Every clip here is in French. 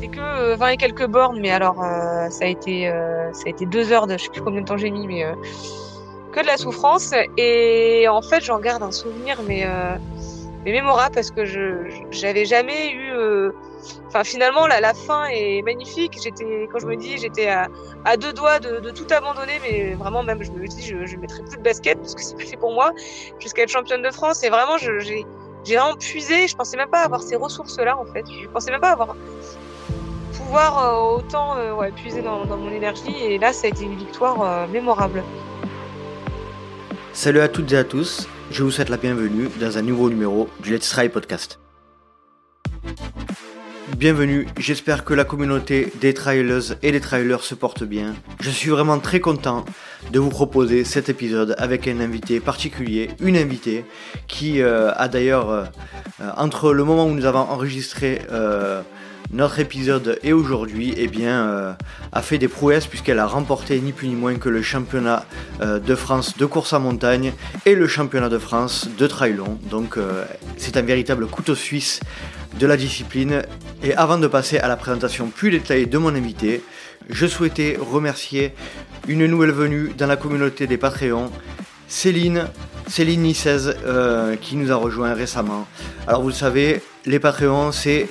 C'était que 20 et quelques bornes, mais alors ça a été ça a été deux heures de je sais plus combien de temps j'ai mis, mais que de la souffrance. Et en fait, j'en garde un souvenir, mais mais mémorable parce que je j'avais jamais eu Enfin, finalement, la, la fin est magnifique. J'étais, quand je me dis, j'étais à, à, deux doigts de, tout abandonner, mais vraiment, même, je me dis, je, je mettrai plus de basket parce que c'est plus fait pour moi jusqu'à être championne de France. Et vraiment, j'ai, j'ai vraiment puisé. Je pensais même pas avoir ces ressources-là, en fait. Je pensais même pas avoir pouvoir euh, autant euh, puiser dans, mon énergie. Et là, ça a été une victoire euh, mémorable. Salut à toutes et à tous. Je vous souhaite la bienvenue dans un nouveau numéro du Let's Try podcast. Bienvenue, j'espère que la communauté des trailers et des trailers se porte bien. Je suis vraiment très content de vous proposer cet épisode avec un invité particulier, une invitée qui a d'ailleurs, entre le moment où nous avons enregistré notre épisode et aujourd'hui, eh bien, a fait des prouesses puisqu'elle a remporté ni plus ni moins que le championnat de France de course à montagne et le championnat de France de trail. Donc, c'est un véritable couteau suisse de la discipline. Et avant de passer à la présentation plus détaillée de mon invité, je souhaitais remercier une nouvelle venue dans la communauté des Patreons, Céline, Céline Nicez, euh, qui nous a rejoint récemment. Alors vous le savez, les Patreons, c'est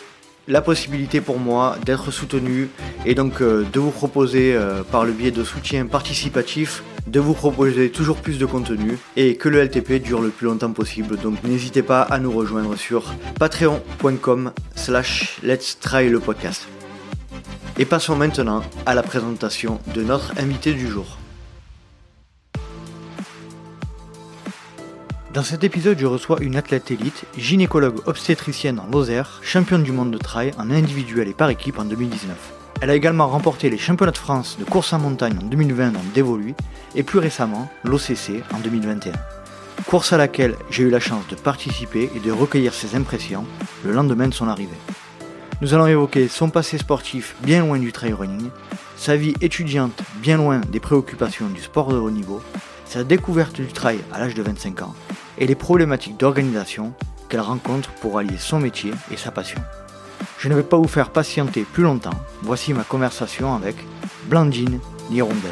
la possibilité pour moi d'être soutenu et donc euh, de vous proposer euh, par le biais de soutien participatif de vous proposer toujours plus de contenu et que le LTP dure le plus longtemps possible. Donc n'hésitez pas à nous rejoindre sur patreon.com slash let's try le podcast. Et passons maintenant à la présentation de notre invité du jour. Dans cet épisode, je reçois une athlète élite, gynécologue obstétricienne en Lozère, championne du monde de trail en individuel et par équipe en 2019. Elle a également remporté les championnats de France de course en montagne en 2020 dans Dévolu et plus récemment l'OCC en 2021. Course à laquelle j'ai eu la chance de participer et de recueillir ses impressions le lendemain de son arrivée. Nous allons évoquer son passé sportif bien loin du trail running, sa vie étudiante bien loin des préoccupations du sport de haut niveau, sa découverte du trail à l'âge de 25 ans et les problématiques d'organisation qu'elle rencontre pour allier son métier et sa passion. Je ne vais pas vous faire patienter plus longtemps. Voici ma conversation avec Blandine Lirondelle.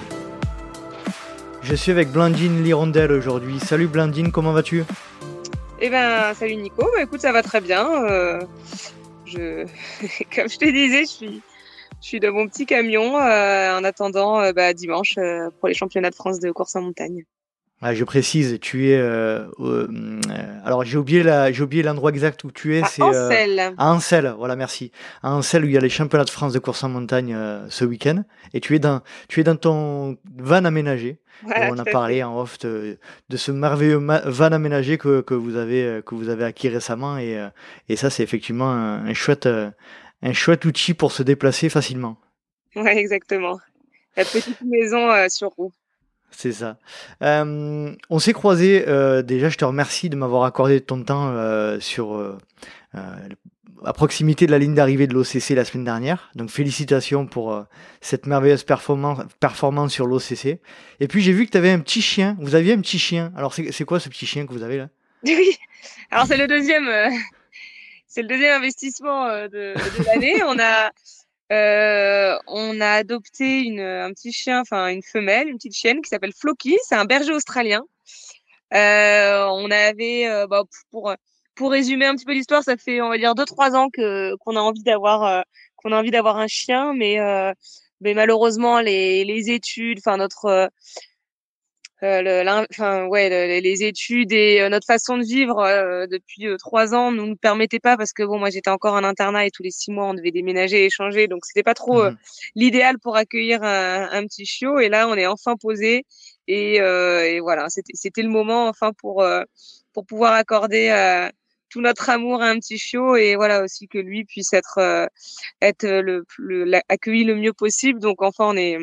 Je suis avec Blandine Lirondelle aujourd'hui. Salut Blandine, comment vas-tu? Eh ben, salut Nico. Bah, écoute, ça va très bien. Euh, je, comme je te disais, je suis, je suis dans mon petit camion euh, en attendant euh, bah, dimanche pour les championnats de France de course en montagne. Je précise, tu es. Euh, euh, alors j'ai oublié la, j'ai oublié l'endroit exact où tu es. À c'est Ancel. Euh, à Ancel, voilà, merci. À Ancel où il y a les championnats de France de course en montagne ce week-end. Et tu es dans, tu es dans ton van aménagé. on a parlé en off de, ce merveilleux van aménagé que, que vous avez que vous avez acquis récemment et, et ça c'est effectivement un, chouette un chouette outil pour se déplacer facilement. Ouais, exactement. La petite maison sur roue. C'est ça. Euh, on s'est croisés. Euh, déjà, je te remercie de m'avoir accordé ton temps euh, sur à proximité de la ligne d'arrivée de l'OCC la semaine dernière. Donc félicitations pour cette merveilleuse performance, sur l'OCC. Et puis j'ai vu que tu avais un petit chien. Vous aviez un petit chien. Alors c'est quoi ce petit chien que vous avez là? Oui. Alors c'est le deuxième. c'est le deuxième investissement de, de l'année. on a euh, on a adopté une, un petit chien, enfin une femelle, une petite chienne qui s'appelle Floki. C'est un berger australien. Euh, on avait, euh, bah, pour pour résumer un petit peu l'histoire, ça fait on va dire deux trois ans que qu'on a envie d'avoir euh, qu'on a envie d'avoir un chien, mais mais malheureusement les les études, enfin notre euh, enfin, ouais, les études et euh, notre façon de vivre euh, depuis trois ans nous ne permettaient pas parce que bon, moi j'étais encore en internat et tous les six mois on devait déménager et échanger, donc c'était pas trop mmh l'idéal pour accueillir un, un, petit chiot. Et là, on est enfin posé et, et voilà, c'était le moment enfin pour pour pouvoir accorder tout notre amour à un petit chiot et voilà aussi que lui puisse être être le, le accueilli le mieux possible. Donc enfin, on est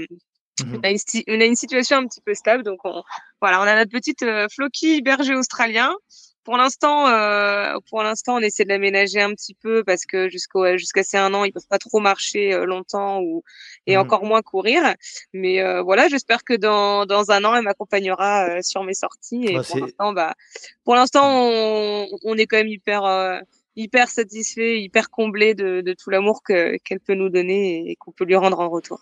Mmh on, a une, situation un petit peu stable, donc on, voilà, on a notre petite euh, Floki berger australien. Pour l'instant, euh, pour l'instant, on essaie de l'aménager un petit peu parce que jusqu'au jusqu'à ces un an, ils peuvent pas trop marcher euh, longtemps ou et mmh encore moins courir. Mais euh, voilà, j'espère que dans dans un an, elle m'accompagnera sur mes sorties. Et pour l'instant, bah, pour l'instant, on, on, est quand même hyper hyper satisfait, hyper comblé de, tout l'amour qu'elle peut nous donner et, qu'on peut lui rendre en retour.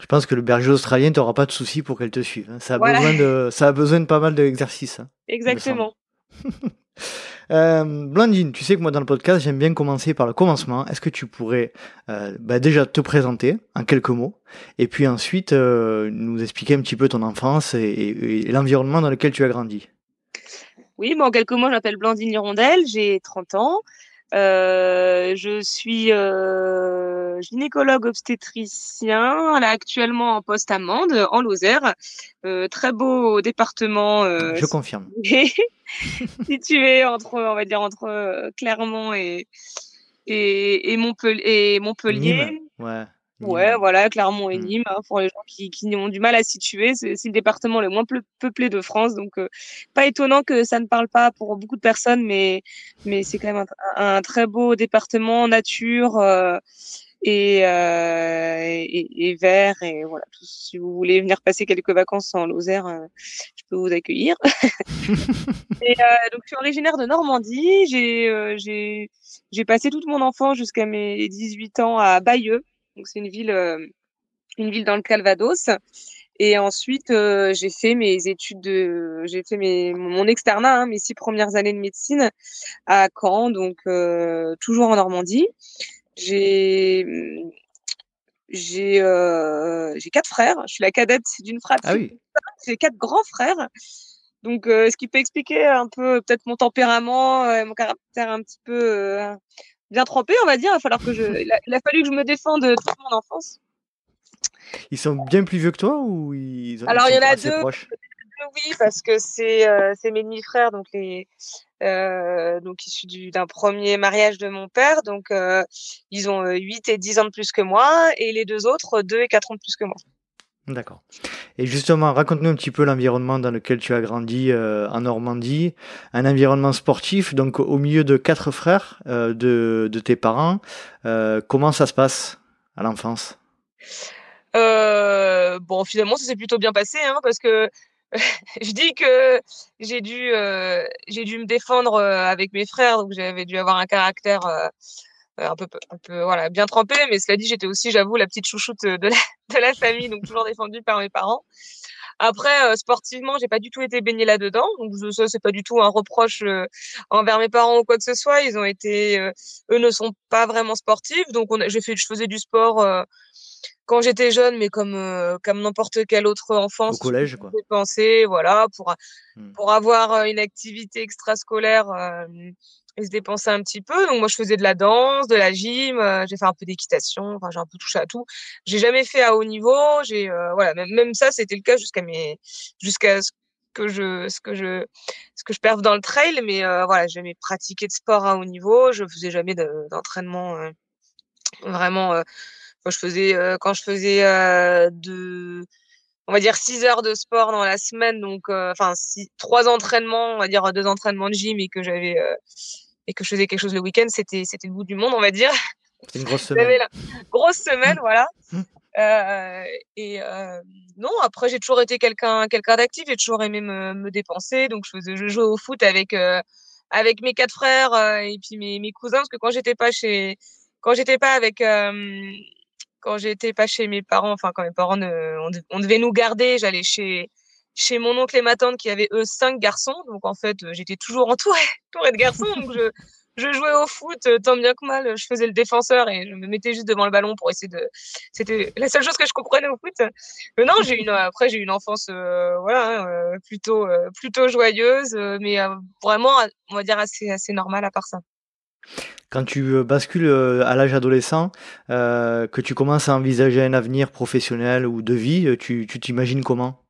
Je pense que le berger australien, n'aura pas de souci pour qu'elle te suive. Hein. Ça, a besoin de, ça a besoin de pas mal d'exercices. Hein, Exactement. euh, Blandine, tu sais que moi dans le podcast, j'aime bien commencer par le commencement. Est-ce que tu pourrais euh, bah, déjà te présenter en quelques mots et puis ensuite euh, nous expliquer un petit peu ton enfance et l'environnement dans lequel tu as grandi? Oui, moi, en quelques mots, je m'appelle Blandine Hirondelle, j'ai 30 ans. Euh, je suis euh, gynécologue obstétricien, là, actuellement en poste à Mende, en Lozère. Euh, très beau département. je confirme. situé entre, on va dire, entre Clermont et, et. Et Montpellier. Ouais. Ouais, voilà, Clermont et mmh. Nîmes, hein, pour les gens qui, qui, ont du mal à situer. C'est le département le moins peuplé de France, donc euh, pas étonnant que ça ne parle pas pour beaucoup de personnes, mais, mais c'est quand même un, très beau département, nature euh, et, euh, et, et, vert. Et voilà, si vous voulez venir passer quelques vacances en Lozère, euh, je peux vous accueillir. et donc, je suis originaire de Normandie. J'ai j'ai passé toute mon enfance jusqu'à mes 18 ans à Bayeux donc c'est une ville, euh, une ville dans le Calvados. Et ensuite, euh, j'ai fait mes études de, j'ai fait mes, mon externat, hein, mes six premières années de médecine à Caen, donc euh, toujours en Normandie. J'ai j'ai j'ai quatre frères. Je suis la cadette d'une fratrie. Ah oui. J'ai quatre grands frères. Donc, ce qui peut expliquer un peu peut-être mon tempérament, mon caractère un petit peu bien trempé, on va dire. Il va falloir que je, il a, fallu que je me défende toute mon enfance. Ils sont bien plus vieux que toi ou ils, Alors il y en a deux. Oui, parce que c'est euh, mes demi-frères, donc les euh, donc issus d'un premier mariage de mon père, donc euh, ils ont 8 et 10 ans de plus que moi, et les deux autres 2 et 4 ans de plus que moi. D'accord. Et justement, raconte-nous un petit peu l'environnement dans lequel tu as grandi euh, en Normandie, un environnement sportif, donc au milieu de quatre frères euh, de, tes parents. Euh, comment ça se passe à l'enfance? Bon, finalement, ça s'est plutôt bien passé, hein, parce que je dis que j'ai dû, j'ai dû me défendre avec mes frères, donc j'avais dû avoir un caractère un peu, un peu voilà, bien trempé, mais cela dit, j'étais aussi, j'avoue, la petite chouchoute de la, de la famille, donc toujours défendue par mes parents. Après, euh, sportivement, j'ai pas du tout été baignée là-dedans, donc ça c'est pas du tout un reproche euh, envers mes parents ou quoi que ce soit. Ils ont été, eux ne sont pas vraiment sportifs, donc j'ai fait, je faisais du sport quand j'étais jeune, mais comme comme n'importe quel autre enfant. Au collège, quoi. Penser, voilà, pour mmh. pour avoir une activité extrascolaire et se dépenser un petit peu. Donc moi je faisais de la danse, de la gym, euh, j'ai fait un peu d'équitation, enfin j'ai un peu touché à tout. J'ai jamais fait à haut niveau, j'ai euh, voilà, même, même ça c'était le cas jusqu'à mes jusqu'à ce que je ce que je ce que je perve dans le trail mais euh, voilà, j'ai jamais pratiqué de sport à haut niveau, je faisais jamais d'entraînement vraiment je faisais quand je faisais de on va dire 6 heures de sport dans la semaine, donc enfin trois entraînements, on va dire deux entraînements de gym et que j'avais et que je faisais quelque chose le week-end, c'était c'était le bout du monde, on va dire. C'était une grosse semaine. La grosse semaine, voilà. Mmh. Euh, et euh, non, après j'ai toujours été quelqu'un quelqu'un d'actif, j'ai toujours aimé me, me, dépenser, donc je faisais je jouais au foot avec euh, avec mes quatre frères euh, et puis mes, mes cousins parce que quand j'étais pas chez quand j'étais pas avec euh, quand j'étais pas chez mes parents, enfin quand mes parents ne, on, devait nous garder, j'allais chez chez mon oncle et ma tante qui avaient eux cinq garçons. Donc en fait, euh, j'étais toujours entourée, entourée de garçons. Donc je, je jouais au foot euh, tant bien que mal. Je faisais le défenseur et je me mettais juste devant le ballon pour essayer de. C'était la seule chose que je comprenais au foot. Mais non, j'ai une après j'ai une enfance euh, voilà hein, plutôt plutôt joyeuse, mais vraiment on va dire assez assez normale à part ça. Quand tu bascules à l'âge adolescent, que tu commences à envisager un avenir professionnel ou de vie, tu t'imagines comment?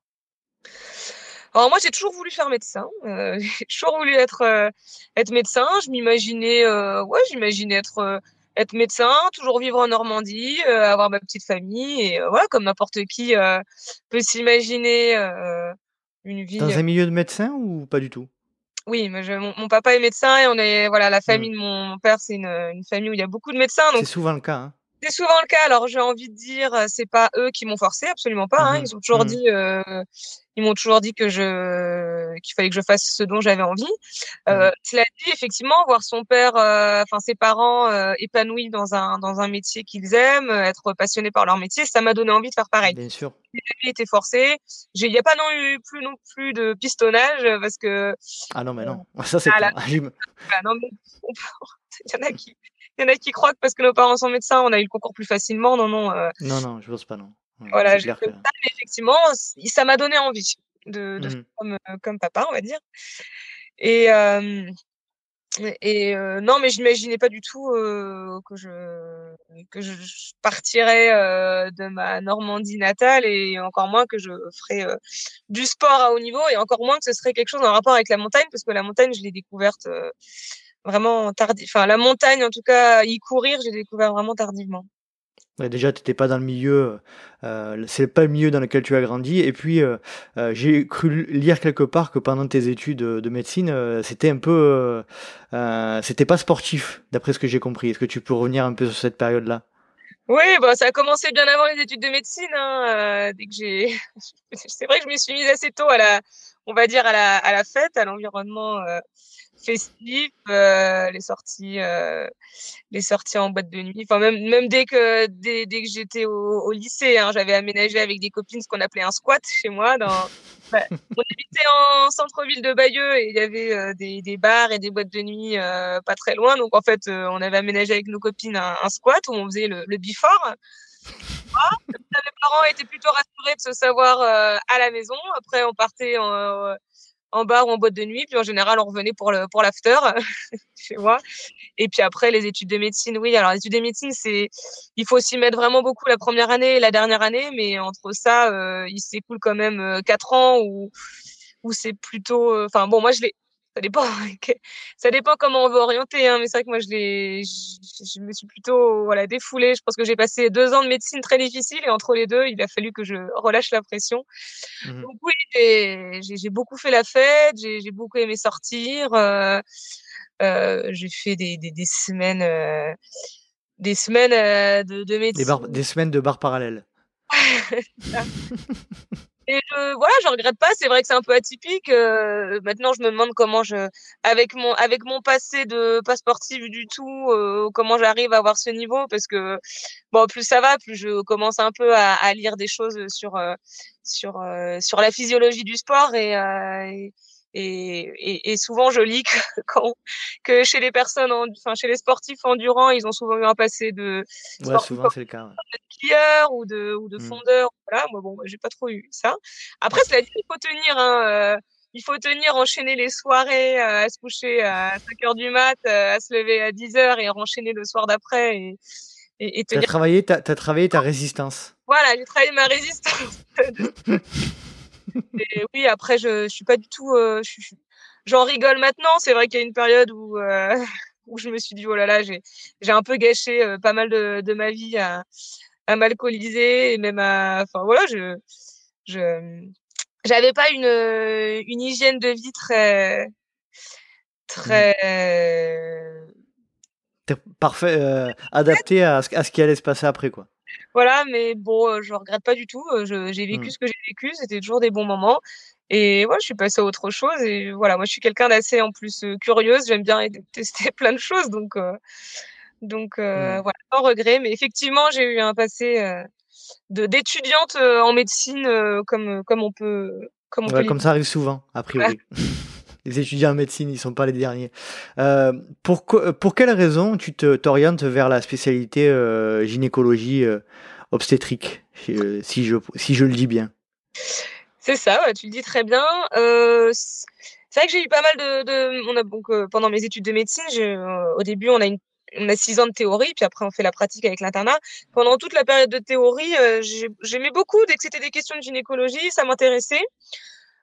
Alors moi, j'ai toujours voulu faire médecin. Euh, j'ai toujours voulu être euh, être médecin. Je m'imaginais, euh, ouais, j'imaginais être euh, être médecin, toujours vivre en Normandie, euh, avoir ma petite famille et voilà, comme n'importe qui peut s'imaginer une vie. Dans un milieu de médecin ou pas du tout? Oui, mais je, mon, papa est médecin et on est voilà la mmh. famille de mon père, c'est une, une famille où il y a beaucoup de médecins. C'est souvent le cas. Hein c'est souvent le cas. Alors j'ai envie de dire, euh, c'est pas eux qui m'ont forcé, absolument pas. Hein. Mmh ils ont toujours mmh dit, euh, ils m'ont toujours dit que je qu'il fallait que je fasse ce dont j'avais envie. Euh, mmh cela dit, effectivement, voir son père, euh, enfin ses parents épanouis dans un dans un métier qu'ils aiment, être passionnés par leur métier, ça m'a donné envie de faire pareil. Bien sûr. J'ai été forcé. Il n'y a pas non eu plus non plus de pistonnage parce que. Ah non mais non, ça c'est. Ah, non mais il y en a qui il y en a qui croient que parce que nos parents sont médecins, on a eu le concours plus facilement. Non, non. Euh... Non, non, je pense pas, non. voilà, je que... effectivement, ça m'a donné envie de, de mmh. faire comme, euh, comme, papa, on va dire. Et, euh, et euh, non, mais j'imaginais pas du tout que je que je partirais de ma Normandie natale et encore moins que je ferais du sport à haut niveau et encore moins que ce serait quelque chose en rapport avec la montagne parce que la montagne, je l'ai découverte vraiment tardif. Enfin, la montagne, en tout cas, y courir, j'ai découvert vraiment tardivement. déjà, tu n'étais pas dans le milieu, euh, c'est pas le milieu dans lequel tu as grandi. Et puis, euh, euh, j'ai cru lire quelque part que pendant tes études de médecine, euh, c'était un peu, c'était pas sportif, d'après ce que j'ai compris. Est-ce que tu peux revenir un peu sur cette période-là? Oui, bah, ça a commencé bien avant les études de médecine. Hein, dès que j'ai, c'est vrai que je me suis mise assez tôt à la, on va dire à la, à la fête, à l'environnement festif, euh, les sorties, euh, les sorties en boîte de nuit. Enfin même même dès que dès, dès que j'étais au, au, lycée, hein, j'avais aménagé avec des copines ce qu'on appelait un squat chez moi. Dans, bah, on habitait en centre-ville de Bayeux et il y avait euh, des, des bars et des boîtes de nuit euh, pas très loin. Donc en fait, euh, on avait aménagé avec nos copines un, un squat où on faisait le, le before. Mes parents étaient plutôt rassurés de se savoir à la maison. Après, on partait en, en bar ou en boîte de nuit. Puis en général, on revenait pour le pour l'after chez moi. Et puis après, les études de médecine, oui. Alors les études de médecine, c'est il faut s'y mettre vraiment beaucoup la première année et la dernière année, mais entre ça, euh, il s'écoule quand même euh, quatre ans où où c'est plutôt. Euh, enfin bon, moi je l'ai ça dépend ça dépend comment on veut orienter hein, mais c'est vrai que moi je l'ai je, je, me suis plutôt voilà défoulée. Je pense que j'ai passé deux ans de médecine très difficile et entre les deux il a fallu que je relâche la pression. Mmh. donc oui j'ai beaucoup fait la fête j'ai beaucoup aimé sortir euh, euh, j'ai fait des, des, des semaines euh, des semaines de, de médecine. des, des semaines de bar parallèles Et je, voilà, je regrette pas. C'est vrai que c'est un peu atypique. Euh, maintenant, je me demande comment je, avec mon, avec mon passé de pas sportif du tout, euh, comment j'arrive à avoir ce niveau. Parce que bon, plus ça va, plus je commence un peu à, lire des choses sur, euh, sur, euh, sur la physiologie du sport euh, et et, souvent, je lis que, quand, que chez les personnes, enfin chez les sportifs endurants, ils ont souvent eu un passé de ouais, souvent c'est le cas. De skieur ou de ou de mmh. fondeur. Voilà, moi bon, j'ai pas trop eu ça. Après, cela dit, il faut tenir. Hein, euh, il faut tenir, enchaîner les soirées, euh, à se coucher à 5 heures du mat, euh, à se lever à 10 heures et enchaîner le soir d'après. Et, et, et tenir... T'as travaillé, t'as, as travaillé ta résistance. Voilà, j'ai travaillé ma résistance. Et oui, après, je, je suis pas du tout. Euh, J'en rigole maintenant. C'est vrai qu'il y a une période où, euh, où je me suis dit, oh là là, j'ai un peu gâché euh, pas mal de, de, ma vie à, à m'alcooliser et même à. Enfin, voilà, je. je j'avais pas une, une hygiène de vie très. très. Parfait, adapté à ce, à ce qui allait se passer après, quoi. Voilà, mais bon, euh, je regrette pas du tout. Euh, j'ai vécu mmh. ce que j'ai vécu, c'était toujours des bons moments. Et voilà, je suis passée à autre chose. Et voilà, moi, je suis quelqu'un d'assez en plus euh, curieuse. J'aime bien tester plein de choses, donc donc mmh. voilà, sans regret. Mais effectivement, j'ai eu un passé de d'étudiante en médecine, comme comme on peut comme on ouais, peut comme ça arrive souvent, a priori. les étudiants en médecine, ils sont pas les derniers. Euh, pour, pour quelle raison tu t'orientes vers la spécialité euh, gynécologie euh, obstétrique, euh, si je, si je le dis bien? C'est ça, tu le dis très bien. Euh, c'est vrai que j'ai eu pas mal de, on a donc pendant mes études de médecine, au début on a six ans de théorie, puis après on fait la pratique avec l'internat. Pendant toute la période de théorie, j'aimais beaucoup dès que c'était des questions de gynécologie, ça m'intéressait.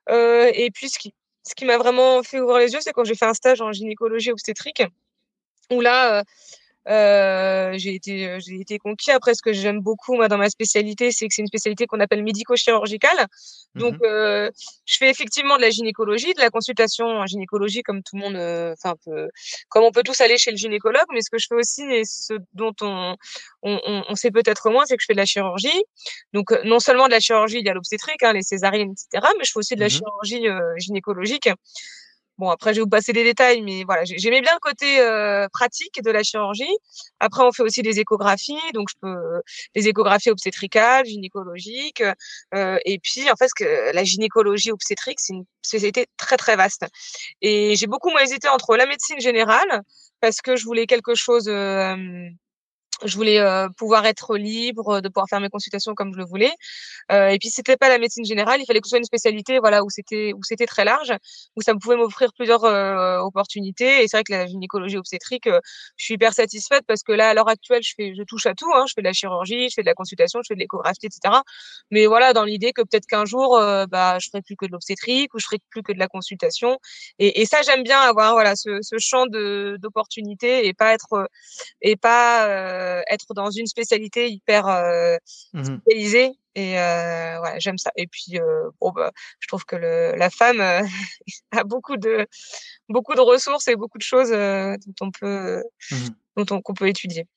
Euh, et puis ce qui, ce qui m'a vraiment fait ouvrir les yeux, c'est quand j'ai fait un stage en gynécologie obstétrique, où là, euh, Euh, j'ai été, euh, j'ai été conquis. Après, ce que j'aime beaucoup moi dans ma spécialité, c'est que c'est une spécialité qu'on appelle médico-chirurgicale. Donc, mmh euh, je fais effectivement de la gynécologie, de la consultation en gynécologie, comme tout le monde, euh, enfin, comme on peut tous aller chez le gynécologue. Mais ce que je fais aussi, et ce dont on, on, on sait peut-être moins, c'est que je fais de la chirurgie. Donc, non seulement de la chirurgie, il y a l'obstétrique, hein, les césariennes, etc. Mais je fais aussi de la mmh chirurgie gynécologique. Bon, après, je vais vous passer les détails, mais voilà, j'aimais bien le côté euh, pratique de la chirurgie. Après, on fait aussi des échographies, donc je peux des échographies obstétricales, gynécologiques, euh, et puis en fait, que la gynécologie obstétrique, c'est une spécialité très très vaste. Et j'ai beaucoup moins hésité entre la médecine générale parce que je voulais quelque chose euh, je voulais euh, pouvoir être libre, de pouvoir faire mes consultations comme je le voulais. Euh, et puis c'était pas la médecine générale, il fallait que ce soit une spécialité, voilà, où c'était où c'était très large, où ça pouvait m'offrir plusieurs euh, opportunités. Et c'est vrai que la gynécologie obstétrique, euh, je suis hyper satisfaite parce que là, à l'heure actuelle, je fais, je touche à tout. Hein, je fais de la chirurgie, je fais de la consultation, je fais de l'échographie, etc. Mais voilà, dans l'idée que peut-être qu'un jour, bah, je ferai plus que de l'obstétrique ou je ferai plus que de la consultation. Et, et ça, j'aime bien avoir voilà ce, ce champ de d'opportunités et pas être et pas euh, être dans une spécialité hyper euh, mmh spécialisée. Et euh, ouais, j'aime ça. Et puis, bon, bah, je trouve que le, la femme a beaucoup de beaucoup de ressources et beaucoup de choses dont on peut mmh dont on, qu'on peut étudier.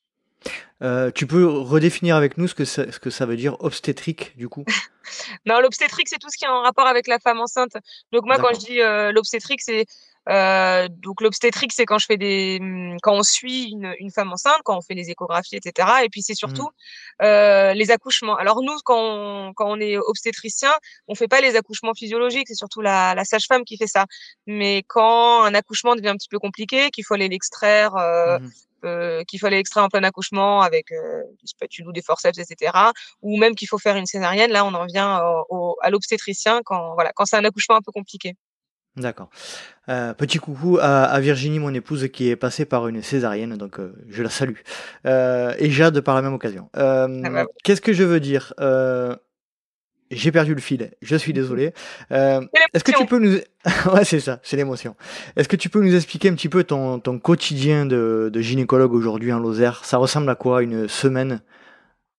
tu peux redéfinir avec nous ce que ça, ce que ça veut dire obstétrique du coup? Non, l'obstétrique c'est tout ce qui est en rapport avec la femme enceinte. Donc moi quand je dis l'obstétrique c'est euh, donc l'obstétrique, c'est quand je fais des, mmh, quand on suit une, une, femme enceinte, quand on fait les échographies, etc. Et puis c'est surtout mmh. euh, les accouchements. Alors nous, quand on, quand on est obstétricien, on fait pas les accouchements physiologiques, c'est surtout la, la sage-femme qui fait ça. Mais quand un accouchement devient un petit peu compliqué, qu'il faut aller l'extraire. Euh, mmh. Euh, qu'il fallait extraire en plein accouchement avec euh, des spatules ou des forceps, etc. Ou même qu'il faut faire une césarienne. Là, on en vient au, à l'obstétricien quand voilà quand c'est un accouchement un peu compliqué. D'accord. Euh, petit coucou à, Virginie, mon épouse, qui est passée par une césarienne, donc euh, je la salue. Euh, et Jade par la même occasion. Ah bah qu'est-ce que je veux dire J'ai perdu le fil, je suis désolé. Est-ce que tu peux nous... ouais, c'est ça, c'est l'émotion. Est-ce que tu peux nous expliquer un petit peu ton, ton quotidien de, de gynécologue aujourd'hui en Lozère? Ça ressemble à quoi une semaine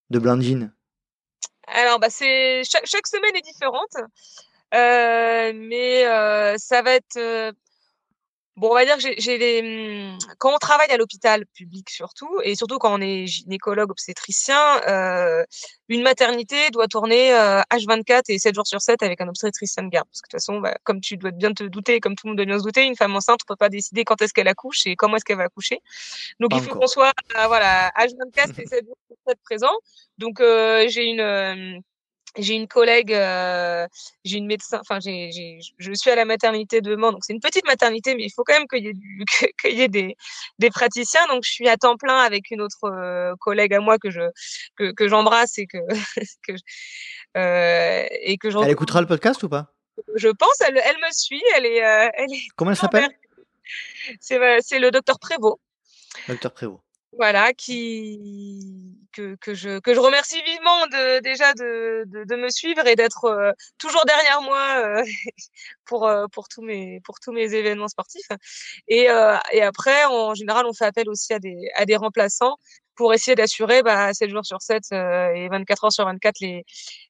de Blandine Alors, bah, chaque semaine est différente. Euh, mais euh, ça va être euh, Bon, on va dire que j'ai les mmh, quand on travaille à l'hôpital public surtout, et surtout quand on est gynécologue obstétricien, euh, une maternité doit tourner euh, H24 et 7 jours sur 7 avec un obstétricien de garde. Parce que de toute façon, bah, comme tu dois bien te douter, comme tout le monde doit bien se douter, une femme enceinte ne peut pas décider quand est-ce qu'elle accouche et comment est-ce qu'elle va accoucher. Donc il faut qu'on soit voilà H24 et 7 jours sur 7 présents. Donc euh, j'ai une j'ai une collègue, euh, j'ai une médecin, enfin, j'ai, je suis à la maternité de Mans, donc c'est une petite maternité, mais il faut quand même qu'il y ait, du, qu'il y ait des, des praticiens. Donc, je suis à temps plein avec une autre euh, collègue à moi que je que, que j'embrasse et que que euh, et que Elle écoutera le podcast ou pas? Je pense, elle, elle me suit, elle est, euh, elle est. Comment elle s'appelle? C'est c'est le docteur Prévost. Docteur Prévost voilà, qui que, que, je que je remercie vivement de déjà de, de, de me suivre et d'être euh, toujours derrière moi euh, pour euh, pour tous mes pour tous mes événements sportifs. Et et après, en général, on fait appel aussi à des à des remplaçants pour essayer d'assurer bah, 7 jours sur 7 euh, et 24 heures sur 24 les,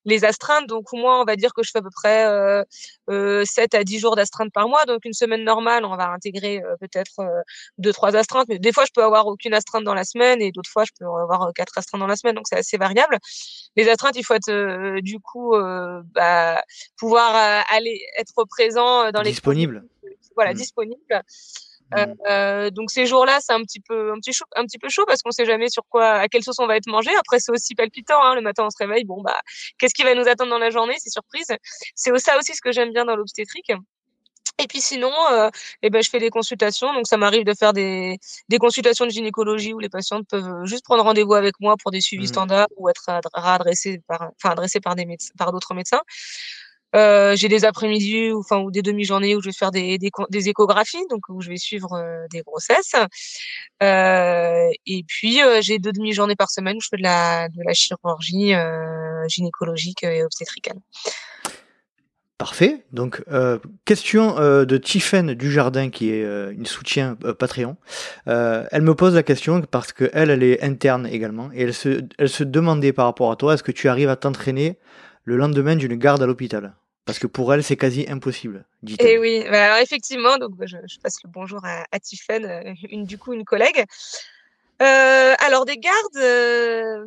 les astreintes. Donc, au moins, on va dire que je fais à peu près euh, euh, 7 à 10 jours d'astreinte par mois. Donc, une semaine normale, on va intégrer euh, peut-être euh, 2-3 astreintes. Mais des fois, je peux avoir aucune astreinte dans la semaine et d'autres fois, je peux avoir 4 astreintes dans la semaine. Donc, c'est assez variable. Les astreintes, il faut être, du coup, bah, pouvoir aller être présent dans les... Disponible. Voilà, mmh. disponible. Mmh. Euh, donc ces jours-là, c'est un petit peu un petit chaud, un petit peu chaud parce qu'on sait jamais sur quoi, à quelle sauce on va être mangé. Après, c'est aussi palpitant. Hein, le matin, on se réveille. Bon bah, qu'est-ce qui va nous attendre dans la journée? C'est surprise. C'est ça aussi ce que j'aime bien dans l'obstétrique. Et puis sinon, euh, eh ben, je fais des consultations. Donc ça m'arrive de faire des, des consultations de gynécologie où les patientes peuvent juste prendre rendez-vous avec moi pour des suivis mmh. standards ou être adressées par, enfin adressées par des médecins, par d'autres médecins. Euh, j'ai des après-midi ou enfin ou des demi-journées où je vais faire des, échographies, donc où je vais suivre euh, des grossesses. Euh, et puis j'ai deux demi-journées par semaine où je fais de la chirurgie gynécologique et obstétricale. Parfait. Donc, question de Tiffen du Jardin, qui est une soutien Patreon. elle me pose la question parce que elle, elle est interne également, et elle se, elle se demandait par rapport à toi, est-ce que tu arrives à t'entraîner le lendemain d'une garde à l'hôpital? Parce que pour elle, c'est quasi impossible. Et eh oui, bah, alors effectivement, donc je, passe le bonjour à, à une du coup une collègue. Euh, alors des gardes euh,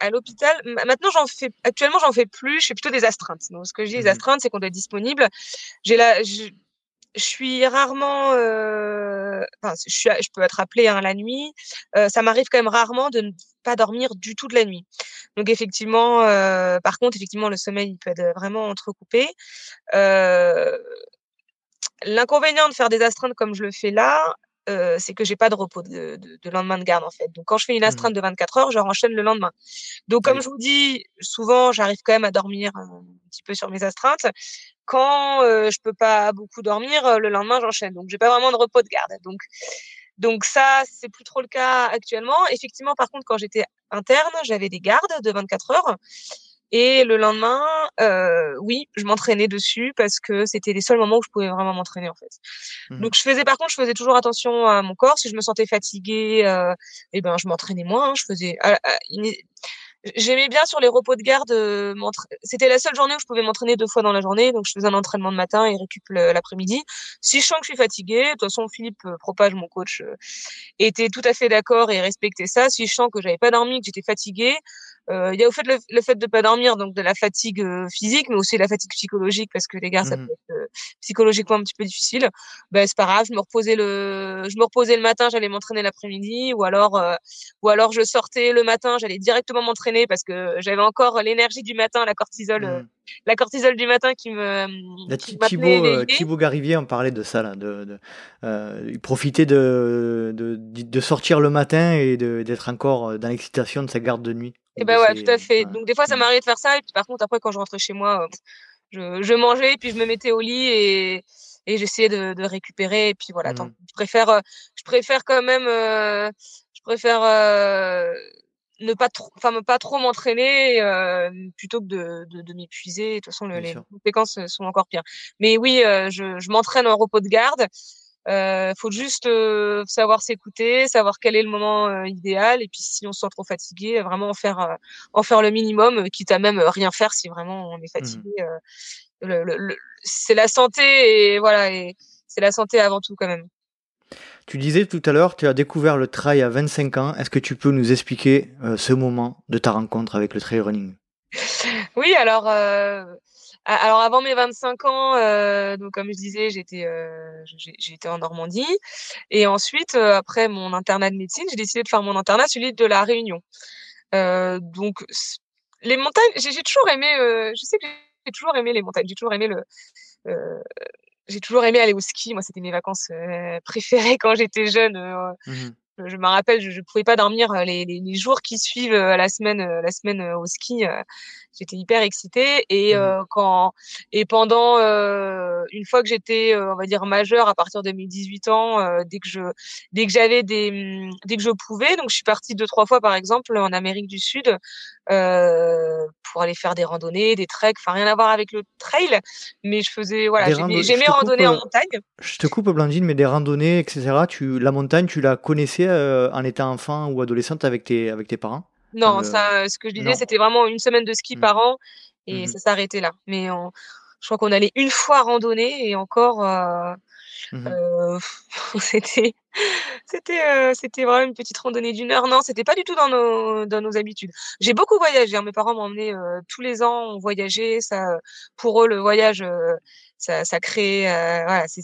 à l'hôpital. Maintenant, j'en fais actuellement, j'en fais plus. Je fais plutôt des astreintes. Donc, ce que je dis, les mmh astreintes, c'est qu'on doit être disponible. J'ai la, je, suis rarement, euh, enfin, je, suis, je peux être appelée hein, la nuit. Euh, ça m'arrive quand même rarement de ne pas dormir du tout de la nuit. Donc effectivement, euh, par contre, effectivement, le sommeil il peut être vraiment entrecoupé. L'inconvénient de faire des astreintes comme je le fais là, euh, c'est que j'ai pas de repos de, de, lendemain de garde en fait. Donc quand je fais une mmh astreinte de 24 heures, je renchaîne le lendemain. Donc comme je vous dis, souvent j'arrive quand même à dormir un petit peu sur mes astreintes. Quand euh, je peux pas beaucoup dormir, euh, le lendemain j'enchaîne. Donc j'ai pas vraiment de repos de garde. Donc donc ça c'est plus trop le cas actuellement. Effectivement par contre quand j'étais interne, j'avais des gardes de 24 heures. Et le lendemain, euh, oui, je m'entraînais dessus parce que c'était les seuls moments où je pouvais vraiment m'entraîner en fait. Mmh Donc je faisais, par contre, je faisais toujours attention à mon corps. Si je me sentais fatiguée, euh, eh ben je m'entraînais moins. Hein. Je faisais, ah, ah, J'aimais bien sur les repos de garde. Euh, c'était la seule journée où je pouvais m'entraîner deux fois dans la journée. Donc, je faisais un entraînement de matin et récup l'après-midi. Si je sens que je suis fatiguée, de toute façon, Philippe euh, Propage, mon coach, euh, était tout à fait d'accord et respectait ça. Si je sens que j'avais pas dormi, que j'étais fatiguée, il y a au fait le, fait de pas dormir, donc de la fatigue physique, mais aussi la fatigue psychologique, parce que les gars, ça mmh peut être psychologiquement un petit peu difficile. Ben c'est pas grave, je me reposais le, je me reposais le matin, j'allais m'entraîner l'après-midi, ou alors, ou alors je sortais le matin, j'allais directement m'entraîner parce que j'avais encore l'énergie du matin, la cortisol, euh, mm. la cortisol du matin qui me. Qui Thibaut, euh, Thibaut, Garivier en parlait de ça là, de, de euh, profiter de, de, de, sortir le matin et d'être encore dans l'excitation de sa garde de nuit. Et ben ouais, tout à fait. Donc des fois ça m'arrivait de faire ça et puis par contre après quand je rentrais chez moi, je, je mangeais puis je me mettais au lit et et j'essayais de, de, récupérer et puis voilà. Mm. je préfère, je préfère quand même, je préfère ne pas trop, enfin pas trop m'entraîner euh, plutôt que de, de, de m'épuiser. De toute façon, les conséquences sont encore pires. Mais oui, euh, je, je m'entraîne en repos de garde. Euh, faut juste euh, savoir s'écouter, savoir quel est le moment euh, idéal, et puis si on se sent trop fatigué, vraiment en faire en faire le minimum, quitte à même rien faire si vraiment on est mmh fatigué. Le, le, c'est la santé et voilà, et c'est la santé avant tout quand même. Tu disais tout à l'heure, tu as découvert le trail à 25 ans. Est-ce que tu peux nous expliquer euh, ce moment de ta rencontre avec le trail running? Oui, alors, euh, alors avant mes 25 ans, euh, donc comme je disais, j'étais j'étais en Normandie. Et ensuite, après mon internat de médecine, j'ai décidé de faire mon internat, celui de la Réunion. donc, les montagnes, j'ai toujours aimé, je sais que j'ai toujours aimé les montagnes, j'ai toujours aimé le, j'ai toujours aimé aller au ski. Moi, c'était mes vacances euh, préférées quand j'étais jeune. Euh, mmh je me rappelle, je ne pouvais pas dormir euh, les, les, jours qui suivent la semaine, la semaine au ski. J'étais hyper excitée et mmh quand et pendant une fois que j'étais, on va dire majeure, à partir de mes 18 ans, dès que je dès que j'avais des mmh, dès que je pouvais, donc je suis partie deux trois fois par exemple en Amérique du Sud pour aller faire des randonnées, des treks, enfin rien à voir avec le trail, mais je faisais voilà, j'aimais randonner en montagne. Je te coupe Blandine, mais des randonnées, etc. Tu la montagne, tu la connaissais euh, en étant enfant ou adolescente avec tes, avec tes parents? Non, euh, ça, ce que je disais, c'était vraiment une semaine de ski mmh. par an et mmh ça s'arrêtait là. Mais je crois qu'on allait une fois randonner et encore, euh, mmh c'était, c'était, c'était vraiment une petite randonnée d'une heure. Non, c'était pas du tout dans nos, dans nos habitudes. J'ai beaucoup voyagé. Hein. Mes parents m'emmenaient tous les ans, on voyageait. Ça, pour eux, le voyage, ça, ça crée, voilà, c'est,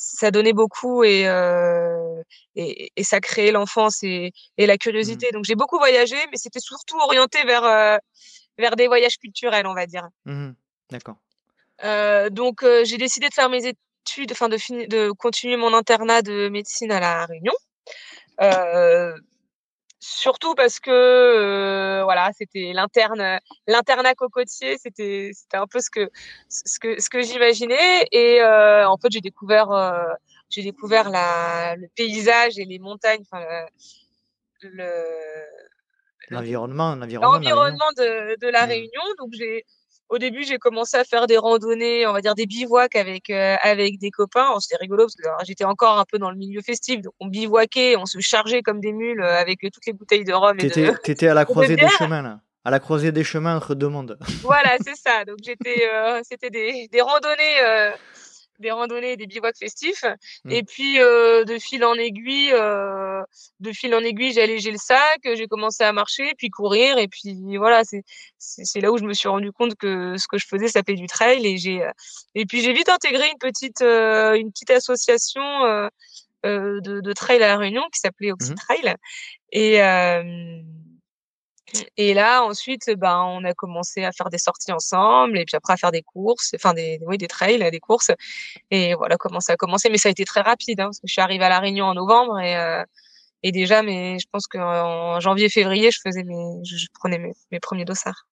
ça donnait beaucoup et, euh, et, et, ça créait l'enfance et, et, la curiosité. Mmh. Donc j'ai beaucoup voyagé, mais c'était surtout orienté vers, euh, vers des voyages culturels, on va dire. Mmh D'accord. Euh, donc euh, j'ai décidé de faire mes études, enfin de, de continuer mon internat de médecine à la Réunion. Euh, surtout parce que euh, voilà c'était l'interne l'internat cocotier c'était c'était un peu ce que ce que ce que j'imaginais et euh, en fait j'ai découvert euh, j'ai découvert la le paysage et les montagnes enfin le l'environnement l'environnement de, de la mmh. Réunion donc j'ai au début, j'ai commencé à faire des randonnées, on va dire des bivouacs avec euh, avec des copains. C'était rigolo parce que j'étais encore un peu dans le milieu festif, donc on bivouaquait, on se chargeait comme des mules euh, avec toutes les bouteilles de rhum. T'étais, étais à la croisée des chemins là. À la croisée des chemins entre deux mondes. Voilà, c'est ça. Donc j'étais, euh, c'était des, des randonnées des randonnées, des bivouacs festifs. Mmh. Et puis euh, de fil en aiguille, euh, de fil en aiguille, j'ai allégé le sac, j'ai commencé à marcher, puis courir, et puis voilà, c'est c'est là où je me suis rendu compte que ce que je faisais, ça s'appelait du trail, et j'ai et puis j'ai vite intégré une petite euh, une petite association. de, de, trail à la Réunion qui s'appelait Oxy mmh Trail et et là, ensuite, ben, on a commencé à faire des sorties ensemble et puis après à faire des courses, enfin des, oui, des trails, des courses. Et voilà comment ça a commencé. Mais ça a été très rapide hein, parce que je suis arrivée à La Réunion en novembre et, euh, et déjà, mais je pense qu'en janvier, février, je faisais mes, je, prenais mes, mes, premiers dossards.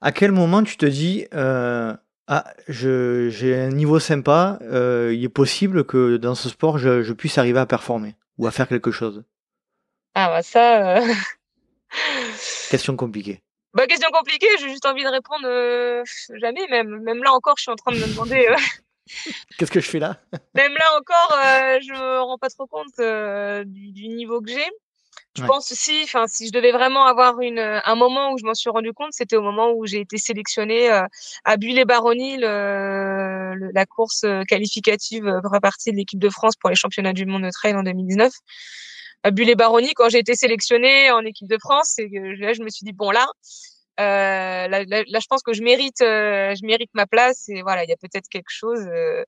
À quel moment tu te dis, euh, ah, j'ai un niveau sympa, euh, il est possible que dans ce sport, je, je, puisse arriver à performer ou à faire quelque chose? Ah bah ça. Euh, Question compliquée. Bah, question compliquée, j'ai juste envie de répondre euh, jamais, même. Même là encore, je suis en train de me demander. Euh, Qu'est-ce que je fais là? Même là encore, euh, je me rends pas trop compte du, niveau que j'ai. Je pense aussi, enfin, si je devais vraiment avoir une, un moment où je m'en suis rendu compte, c'était au moment où j'ai été sélectionnée à Bulle-et-Baronnie, la course qualificative pour partie de l'équipe de France pour les championnats du monde de trail en 2019 à Bulle Baroni quand j'ai été sélectionnée en équipe de France. Et là, je me suis dit bon là, euh, là, là, je pense que je mérite, euh, je mérite ma place. Et voilà, il y a peut-être quelque chose. Euh,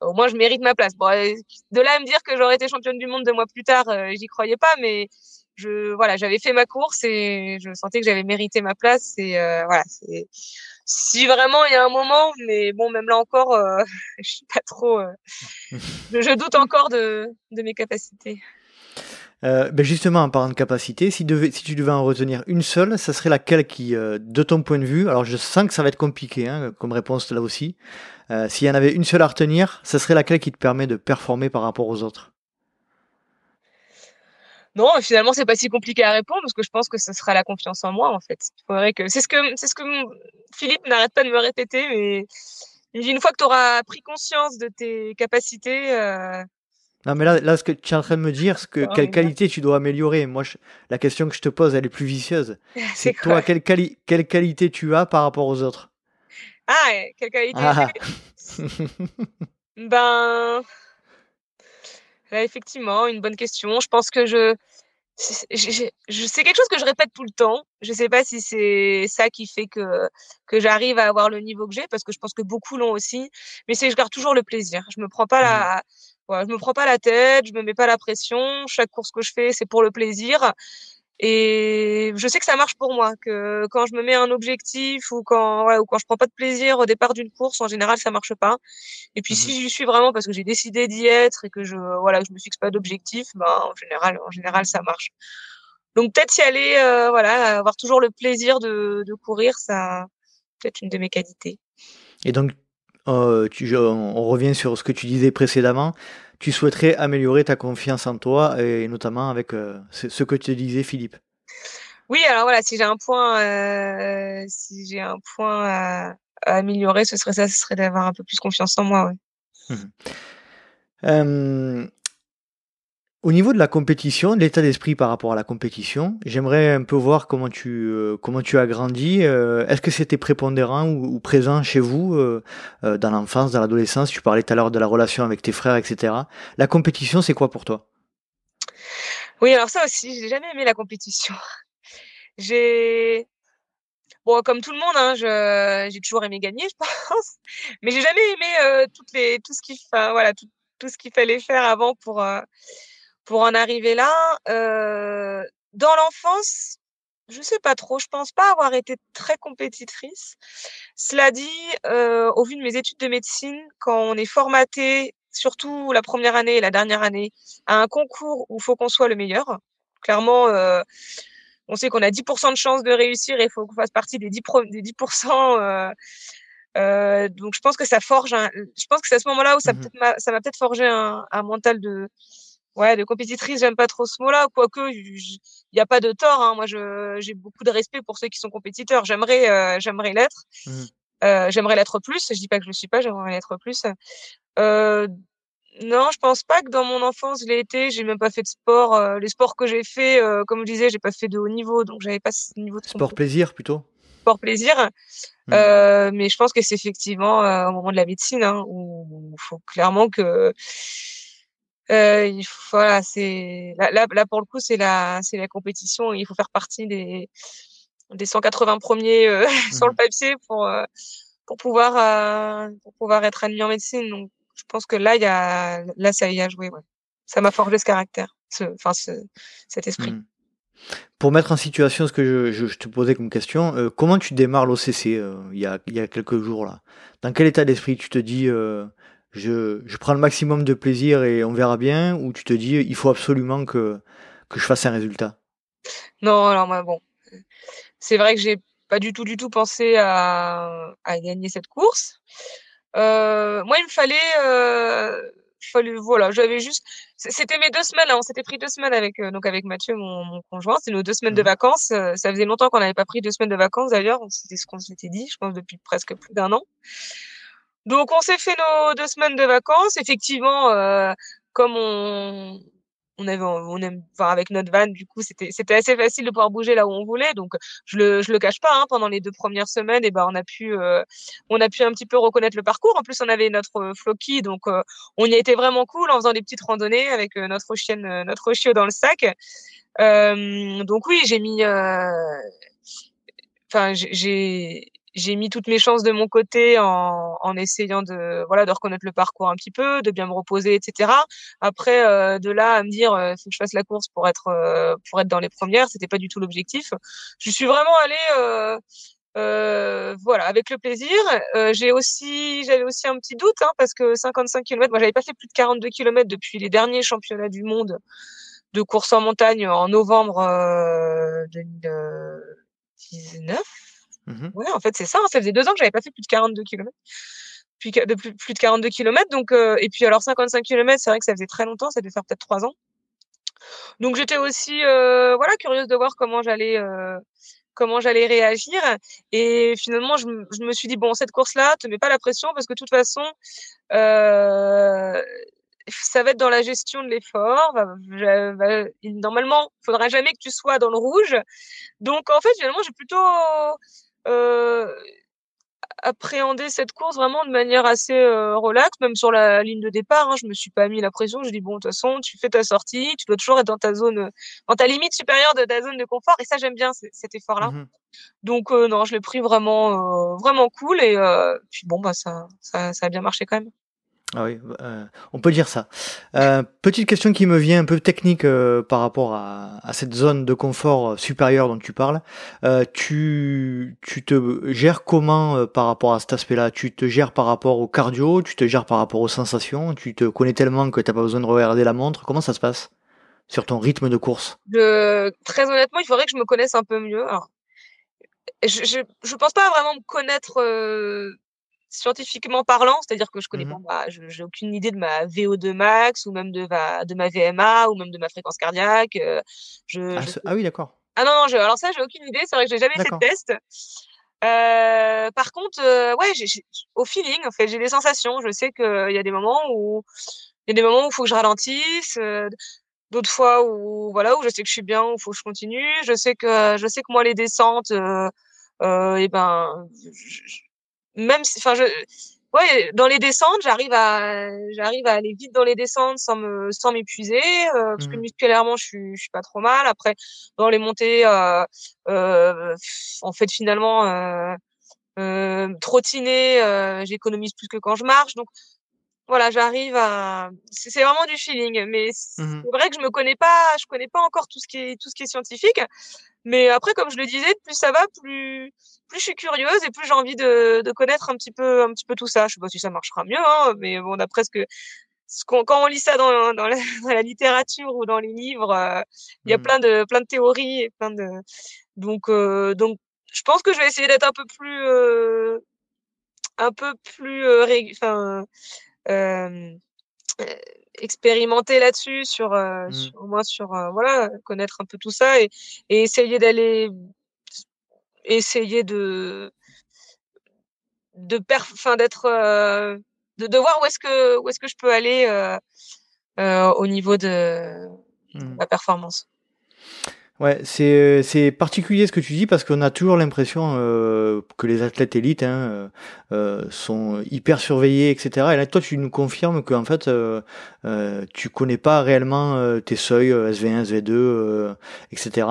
au moins, je mérite ma place. Bon, de là à me dire que j'aurais été championne du monde deux mois plus tard, j'y croyais pas, mais je voilà, j'avais fait ma course et je sentais que j'avais mérité ma place. Et voilà, c'est si vraiment il y a un moment, mais bon, même là encore, je suis pas trop. je, je, doute encore de, de mes capacités. Euh, ben justement, en parlant de capacité, si, tu devais en retenir une seule, ça serait laquelle qui, euh, de ton point de vue, alors je sens que ça va être compliqué hein, comme réponse là aussi, euh, s'il y en avait une seule à retenir, ça serait laquelle qui te permet de performer par rapport aux autres? Non, finalement, c'est pas si compliqué à répondre parce que je pense que ce sera la confiance en moi en fait. c'est ce que Philippe n'arrête pas de me répéter, mais une fois que tu auras pris conscience de tes capacités, non, mais là, là, ce que tu es en train de me dire, c'est que quelle qualité tu dois améliorer. Moi, la question que je te pose, elle est plus vicieuse. C'est toi, quelle, quelle qualité tu as par rapport aux autres? Ah, quelle qualité? Ah. Ben, là, effectivement, une bonne question. Je pense que je, c'est quelque chose que je répète tout le temps. Je sais pas si c'est ça qui fait que que j'arrive à avoir le niveau que j'ai, parce que je pense que beaucoup l'ont aussi. Mais c'est je garde toujours le plaisir. Je me prends pas la, mmh. Voilà, je me prends pas la tête, je me mets pas la pression. Chaque course que je fais, c'est pour le plaisir. Et je sais que ça marche pour moi, que quand je me mets un objectif ou quand, ouais, ou quand je prends pas de plaisir au départ d'une course, en général, ça marche pas. Et puis, mmh si j'y suis vraiment parce que j'ai décidé d'y être et que je, voilà, je me fixe pas d'objectif, ben, en général, en général, ça marche. Donc, peut-être y aller, euh, voilà, avoir toujours le plaisir de, de courir, ça, peut-être une de mes qualités. Et donc, euh, tu, on revient sur ce que tu disais précédemment tu souhaiterais améliorer ta confiance en toi et notamment avec euh, ce que tu disais, Philippe. Oui, alors voilà, si j'ai un point, euh, si j'ai un point à, améliorer, ce serait ça, ce serait d'avoir un peu plus confiance en moi. Ouais. Mmh au niveau de la compétition, l'état d'esprit par rapport à la compétition, j'aimerais un peu voir comment tu euh, comment tu as grandi. Euh, est-ce que c'était prépondérant ou, présent chez vous euh, dans l'enfance, dans l'adolescence? Tu parlais tout à l'heure de la relation avec tes frères, etc. La compétition, c'est quoi pour toi? Oui, alors ça aussi, j'ai jamais aimé la compétition. J'ai bon, comme tout le monde, hein, j'ai toujours aimé gagner, je pense, mais j'ai jamais aimé toutes les tout ce qu'il voilà tout, tout ce qu'il fallait faire avant pour pour en arriver là. Euh, dans l'enfance, je sais pas trop. Je pense pas avoir été très compétitrice. Cela dit, euh, au vu de mes études de médecine, quand on est formaté, surtout la première année et la dernière année, à un concours où il faut qu'on soit le meilleur, clairement, euh, on sait qu'on a 10% de chance de réussir et il faut qu'on fasse partie des 10%. Des 10% euh, euh, donc je pense que ça forge. Un, je pense que c'est à ce moment-là où ça, mmh m'a peut-être forgé un, un mental de ouais, de compétitrice, j'aime pas trop ce mot-là, quoique il n'y a pas de tort. Hein. Moi, j'ai beaucoup de respect pour ceux qui sont compétiteurs. J'aimerais, euh, j'aimerais l'être. Mmh. j'aimerais l'être plus. Je dis pas que je le suis pas, j'aimerais l'être plus. non, je pense pas que dans mon enfance je l'ai été. J'ai même pas fait de sport. les sports que j'ai fait, comme je disais, j'ai pas fait de haut niveau, donc j'avais pas ce niveau de sport plaisir plutôt? Sport plaisir. Mmh. Euh, mais je pense que c'est effectivement euh, au moment de la médecine hein, où il faut clairement que euh, il faut, voilà, c'est là, là, pour le coup c'est la c'est la compétition. Il faut faire partie des des 180 premiers euh, sur le mmh. papier pour pour pouvoir pour pouvoir être admis en médecine. Donc je pense que là il y a là ça y a joué. Ouais. Ça m'a forgé ce caractère, ce, enfin ce, cet esprit. Mmh. Pour mettre en situation ce que je, te posais comme question, euh, comment tu démarres l'OCC euh, il, y a, il y a quelques jours là? Dans quel état d'esprit tu te dis euh, je, je, prends le maximum de plaisir et on verra bien ou tu te dis il faut absolument que, que je fasse un résultat? Non, alors moi bon, c'est vrai que j'ai pas du tout du tout pensé à, à gagner cette course. moi il me fallait voilà, j'avais juste, c'était mes deux semaines, on s'était pris deux semaines avec euh, donc avec Mathieu, mon, conjoint, c'est nos deux semaines de mmh. vacances. Euh, ça faisait longtemps qu'on n'avait pas pris deux semaines de vacances d'ailleurs, c'était ce qu'on s'était dit, je pense depuis presque plus d'un an. Donc on s'est fait nos deux semaines de vacances. Effectivement, euh, comme on, on avait, on aime, enfin, avec notre van, du coup, c'était, c'était assez facile de pouvoir bouger là où on voulait. Donc, je le, je le cache pas, hein, pendant les deux premières semaines, et ben, on a pu, euh, on a pu un petit peu reconnaître le parcours. En plus, on avait notre euh, donc, euh, on y été vraiment cool en faisant des petites randonnées avec notre chienne, notre chiot dans le sac. donc oui, j'ai mis, enfin, j'ai, j'ai mis toutes mes chances de mon côté en, en, essayant de voilà de reconnaître le parcours un petit peu, de bien me reposer, etc. Après, euh, de là à me dire euh, faut que je fasse la course pour être euh, pour être dans les premières, c'était pas du tout l'objectif. Je suis vraiment allée euh, euh, voilà avec le plaisir. j'ai aussi j'avais aussi un petit doute hein, parce que 55 km, moi j'avais pas fait plus de 42 km depuis les derniers championnats du monde de course en montagne en novembre 2019 Mmh ouais, en fait, c'est ça. Hein, ça faisait deux ans que j'avais pas fait plus de 42 km. Puis de plus, plus de 42 km. Donc, euh, et puis alors 55 km, c'est vrai que ça faisait très longtemps. Ça devait faire peut-être trois ans. Donc j'étais aussi euh, voilà curieuse de voir comment j'allais euh, comment j'allais réagir. Et finalement, je, je, me suis dit bon, cette course-là, te mets pas la pression parce que de toute façon, ça va être dans la gestion de l'effort. Normalement, il faudra jamais que tu sois dans le rouge. Donc en fait, finalement, j'ai plutôt appréhender cette course vraiment de manière assez euh, relaxe, même sur la ligne de départ. Hein, je me suis pas mis la pression. Je dis bon, de toute façon, tu fais ta sortie, tu dois toujours être dans ta zone, dans ta limite supérieure de ta zone de confort. Et ça, j'aime bien cet effort-là. Mmh Donc euh, non, je l'ai pris vraiment, euh, vraiment cool. Et puis bon, bah ça, ça, ça a bien marché quand même. Ah oui, euh, on peut dire ça. Euh, petite question qui me vient un peu technique euh, par rapport à, à, cette zone de confort supérieure dont tu parles. Euh, tu, tu te gères comment par rapport à cet aspect-là? Tu te gères par rapport au cardio? Tu te gères par rapport aux sensations? Tu te connais tellement que t'as pas besoin de regarder la montre? Comment ça se passe sur ton rythme de course? Très honnêtement, il faudrait que je me connaisse un peu mieux. Alors, je, je, je pense pas vraiment me connaître scientifiquement parlant, c'est-à-dire que je connais mmh pas, j'ai aucune idée de ma VO2 max ou même de ma, de ma VMA ou même de ma fréquence cardiaque. Euh, je, ah, ah, oui, d'accord. Ah non, non, je, alors ça, j'ai aucune idée. C'est vrai que j'ai jamais fait de test. Euh, par contre, euh, ouais, au feeling, en fait, j'ai des sensations. Je sais qu'il y a des moments où il y a des moments où faut que je ralentisse, d'autres fois où voilà où je sais que je suis bien, où il faut que je continue. Je sais que je sais que moi les descentes, et ben, je, même si, enfin, je, ouais, dans les descentes, j'arrive à, j'arrive à aller vite dans les descentes sans me, sans m'épuiser, euh, parce que mmh. musculairement, je suis, je suis pas trop mal. Après, dans les montées, euh, euh, en fait, finalement, euh, euh trottiner, euh, j'économise plus que quand je marche. Donc, voilà, j'arrive à. C'est vraiment du feeling, mais mmh c'est vrai que je me connais pas, je connais pas encore tout ce qui est tout ce qui est scientifique. Mais après, comme je le disais, plus ça va, plus plus je suis curieuse et plus j'ai envie de, de connaître un petit peu un petit peu tout ça. Je sais pas si ça marchera mieux, hein, mais bon, d'après ce que ce qu'on, quand on lit ça dans, dans, la, dans, la, littérature ou dans les livres, euh, il y a mmh. plein de plein de théories et plein de donc euh, donc je pense que je vais essayer d'être un peu plus euh, un peu plus enfin euh, expérimenter là-dessus sur, mmh. sur, au moins sur voilà connaître un peu tout ça et, et essayer d'aller essayer de de enfin d'être de, de voir où est-ce que où est-ce que je peux aller au niveau de mmh. ma performance. Ouais, c'est, c'est particulier ce que tu dis parce qu'on a toujours l'impression euh, que les athlètes élites hein, euh, euh, sont hyper surveillés, etc. Et là, toi, tu nous confirmes qu'en fait, euh, euh, tu connais pas réellement euh, tes seuils SV1, SV2, etc.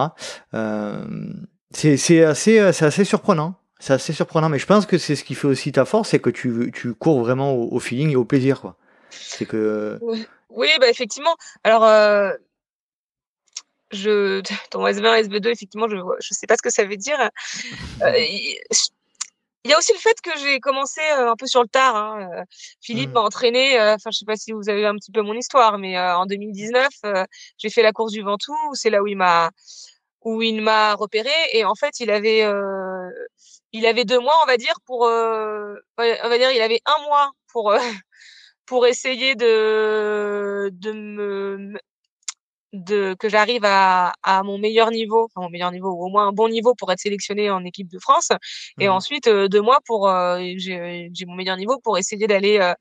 c'est, c'est assez, c'est assez surprenant. C'est assez surprenant, mais je pense que c'est ce qui fait aussi ta force, c'est que tu, tu cours vraiment au, feeling et au plaisir, quoi. C'est que. Oui, bah effectivement. Alors je, ton SV1, SV2, effectivement, je ne sais pas ce que ça veut dire. Euh, il y a aussi le fait que j'ai commencé euh, un peu sur le tard. Hein. Euh, Philippe mmh. m'a entraîné. Enfin, je sais pas si vous avez un petit peu mon histoire, mais en 2019, j'ai fait la course du Ventoux. C'est là où il m'a où il m'a repéré. Et en fait, il avait il avait deux mois, on va dire, pour on va dire, il avait un mois pour pour essayer de de me de que j'arrive à, à mon meilleur niveau, enfin mon meilleur niveau ou au moins un bon niveau pour être sélectionné en équipe de France. Et mmh ensuite euh, deux mois pour euh, j'ai mon meilleur niveau pour essayer d'aller euh,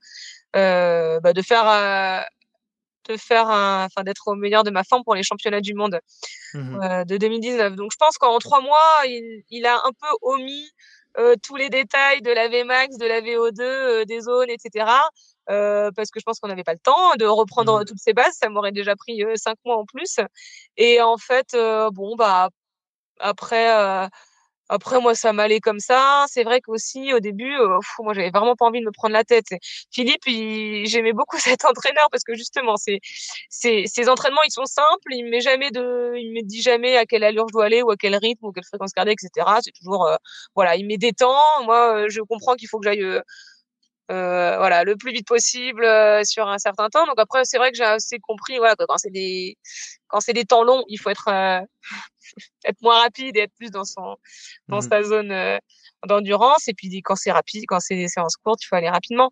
euh bah, de faire de faire enfin d'être au meilleur de ma forme pour les championnats du monde mmh de 2019. Donc je pense qu'en trois mois il, il a un peu omis tous les détails de la Vmax, de la VO2, des zones, etc. Euh, parce que je pense qu'on n'avait pas le temps de reprendre mmh. toutes ces bases. Ça m'aurait déjà pris euh, cinq mois en plus. Et en fait, euh, bon, bah, après, après, moi, ça m'allait comme ça. C'est vrai qu'aussi, au début, moi, j'avais vraiment pas envie de me prendre la tête. Philippe, j'aimais beaucoup cet entraîneur parce que justement, ces entraînements, ils sont simples. Il me met jamais de, il me dit jamais à quelle allure je dois aller ou à quel rythme ou quelle fréquence cardiaque, etc. C'est toujours, voilà, il met des temps. Moi, je comprends qu'il faut que j'aille voilà, le plus vite possible euh, sur un certain temps. Donc après, c'est vrai que j'ai assez compris, voilà, que quand c'est des quand c'est des temps longs, il faut être euh, être moins rapide et être plus dans son dans mmh sa zone d'endurance. Et puis quand c'est rapide, quand c'est des séances courtes, il faut aller rapidement.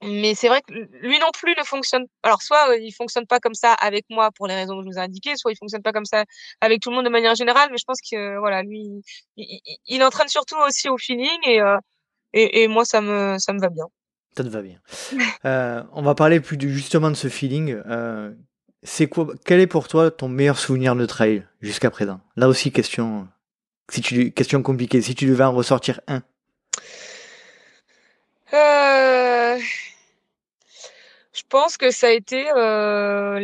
mais c'est vrai que lui non plus ne fonctionne. Alors soit il fonctionne pas comme ça avec moi pour les raisons que je vous ai indiquées, soit il fonctionne pas comme ça avec tout le monde de manière générale. Mais je pense que voilà, lui, il, il entraîne surtout aussi au feeling et et, et, moi, ça me, ça me va bien. Ça te va bien. euh, on va parler plus justement de ce feeling. Euh, c'est quoi, quel est pour toi ton meilleur souvenir de trail jusqu'à présent? Là aussi, question, si tu, question compliquée. Si tu devais en ressortir un. Euh, je pense que ça a été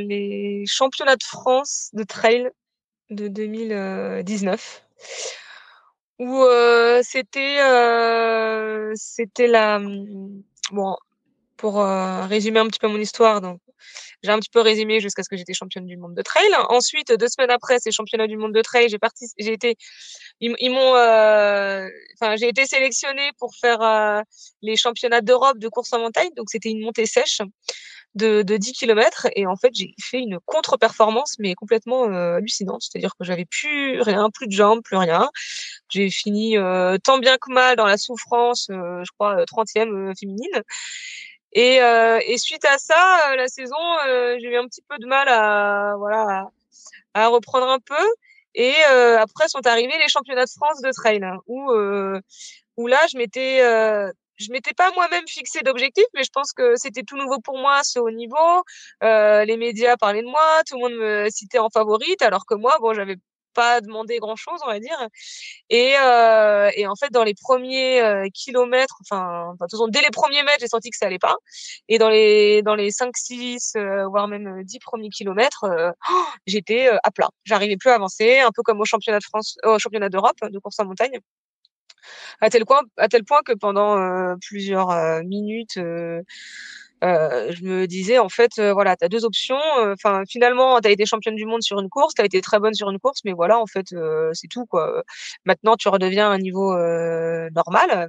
les championnats de France de trail de 2019 où euh, c'était euh, c'était la bon pour euh, résumer un petit peu mon histoire donc j'ai un petit peu résumé jusqu'à ce que j'étais championne du monde de trail. Ensuite, deux semaines après ces championnats du monde de trail, j'ai j'ai été, ils, ils m'ont, euh, enfin, j'ai été sélectionnée pour faire euh, les championnats d'Europe de course en montagne. Donc, c'était une montée sèche de, de 10 km et en fait j'ai fait une contre-performance mais complètement euh, hallucinante. C'est-à-dire que j'avais plus rien plus de jambes plus rien. J'ai fini euh, tant bien que mal dans la souffrance euh, je crois 30e féminine. Et, et suite à ça la saison j'ai eu un petit peu de mal à voilà à, reprendre un peu. Et après sont arrivés les championnats de France de trail hein, où où là je m'étais je m'étais pas moi-même fixé d'objectif, mais je pense que c'était tout nouveau pour moi, ce haut niveau. Euh, les médias parlaient de moi, tout le monde me citait en favorite, alors que moi, bon, j'avais pas demandé grand chose, on va dire. Et, euh, et en fait, dans les premiers euh, kilomètres, enfin, enfin, dès les premiers mètres, j'ai senti que ça allait pas. Et dans les dans les 5, 6, euh, voire même 10 premiers kilomètres, euh, j'étais à plat. J'arrivais plus à avancer, un peu comme au championnat de France, au championnat d'Europe de course en montagne à tel point, à tel point que pendant euh, plusieurs euh, minutes, euh, je me disais en fait, voilà, tu as deux options. Enfin, finalement, tu as été championne du monde sur une course, tu as été très bonne sur une course, mais voilà, en fait, c'est tout quoi. Maintenant, tu redeviens à un niveau normal.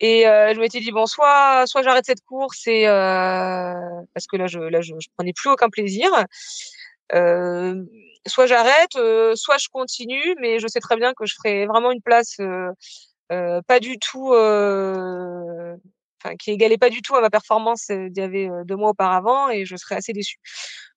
Et je m'étais dit bon, soit soit j'arrête cette course parce que là je là je, je prenais plus aucun plaisir. Soit j'arrête, euh, soit je continue, mais je sais très bien que je ferai vraiment une place euh, euh pas du tout, enfin qui égalait pas du tout à ma performance d'il y avait deux mois auparavant, et je serais assez déçue.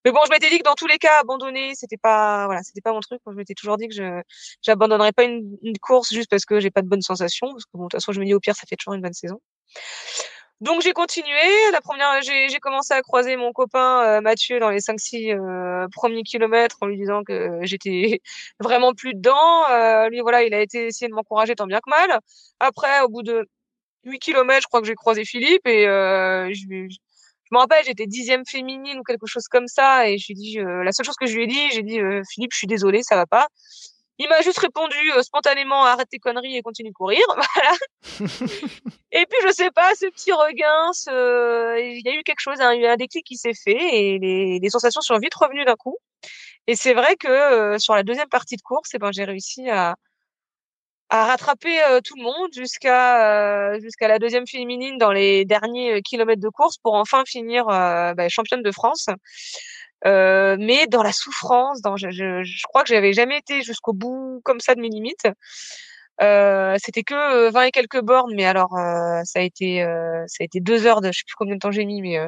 mais bon, je m'étais dit que dans tous les cas, abandonner, c'était pas, voilà, c'était pas mon truc. je m'étais toujours dit que je, j'abandonnerais pas une, une, course juste parce que j'ai pas de bonnes sensations. Parce que bon, de toute façon, je me dis au pire, ça fait toujours une bonne saison. Donc j'ai continué. La première, j'ai, commencé à croiser mon copain euh, Mathieu dans les 5-6 euh, premiers kilomètres en lui disant que j'étais vraiment plus dedans. Euh, lui, voilà, il a été essayer de m'encourager tant bien que mal. Après, au bout de 8 kilomètres, je crois que j'ai croisé Philippe et je, je me rappelle, j'étais dixième féminine ou quelque chose comme ça, et je lui dit, euh, la seule chose que je lui ai dit, j'ai dit, euh, Philippe, je suis désolée, ça va pas. Il m'a juste répondu euh, spontanément, arrête tes conneries et continue de courir, voilà. et puis je sais pas, ce petit regain, il y a eu quelque chose, hein, il y a eu un déclic qui s'est fait, et les, les, sensations sont vite revenues d'un coup. Et c'est vrai que sur la deuxième partie de course, eh ben j'ai réussi à à rattraper euh, tout le monde jusqu'à euh, jusqu'à la deuxième féminine dans les derniers euh, kilomètres de course pour enfin finir bah, championne de France. Mais dans la souffrance, dans je, je, je crois que j'avais jamais été jusqu'au bout comme ça de mes limites. c'était que 20 et quelques bornes, mais alors ça a été ça a été deux heures de je sais plus combien de temps j'ai mis, mais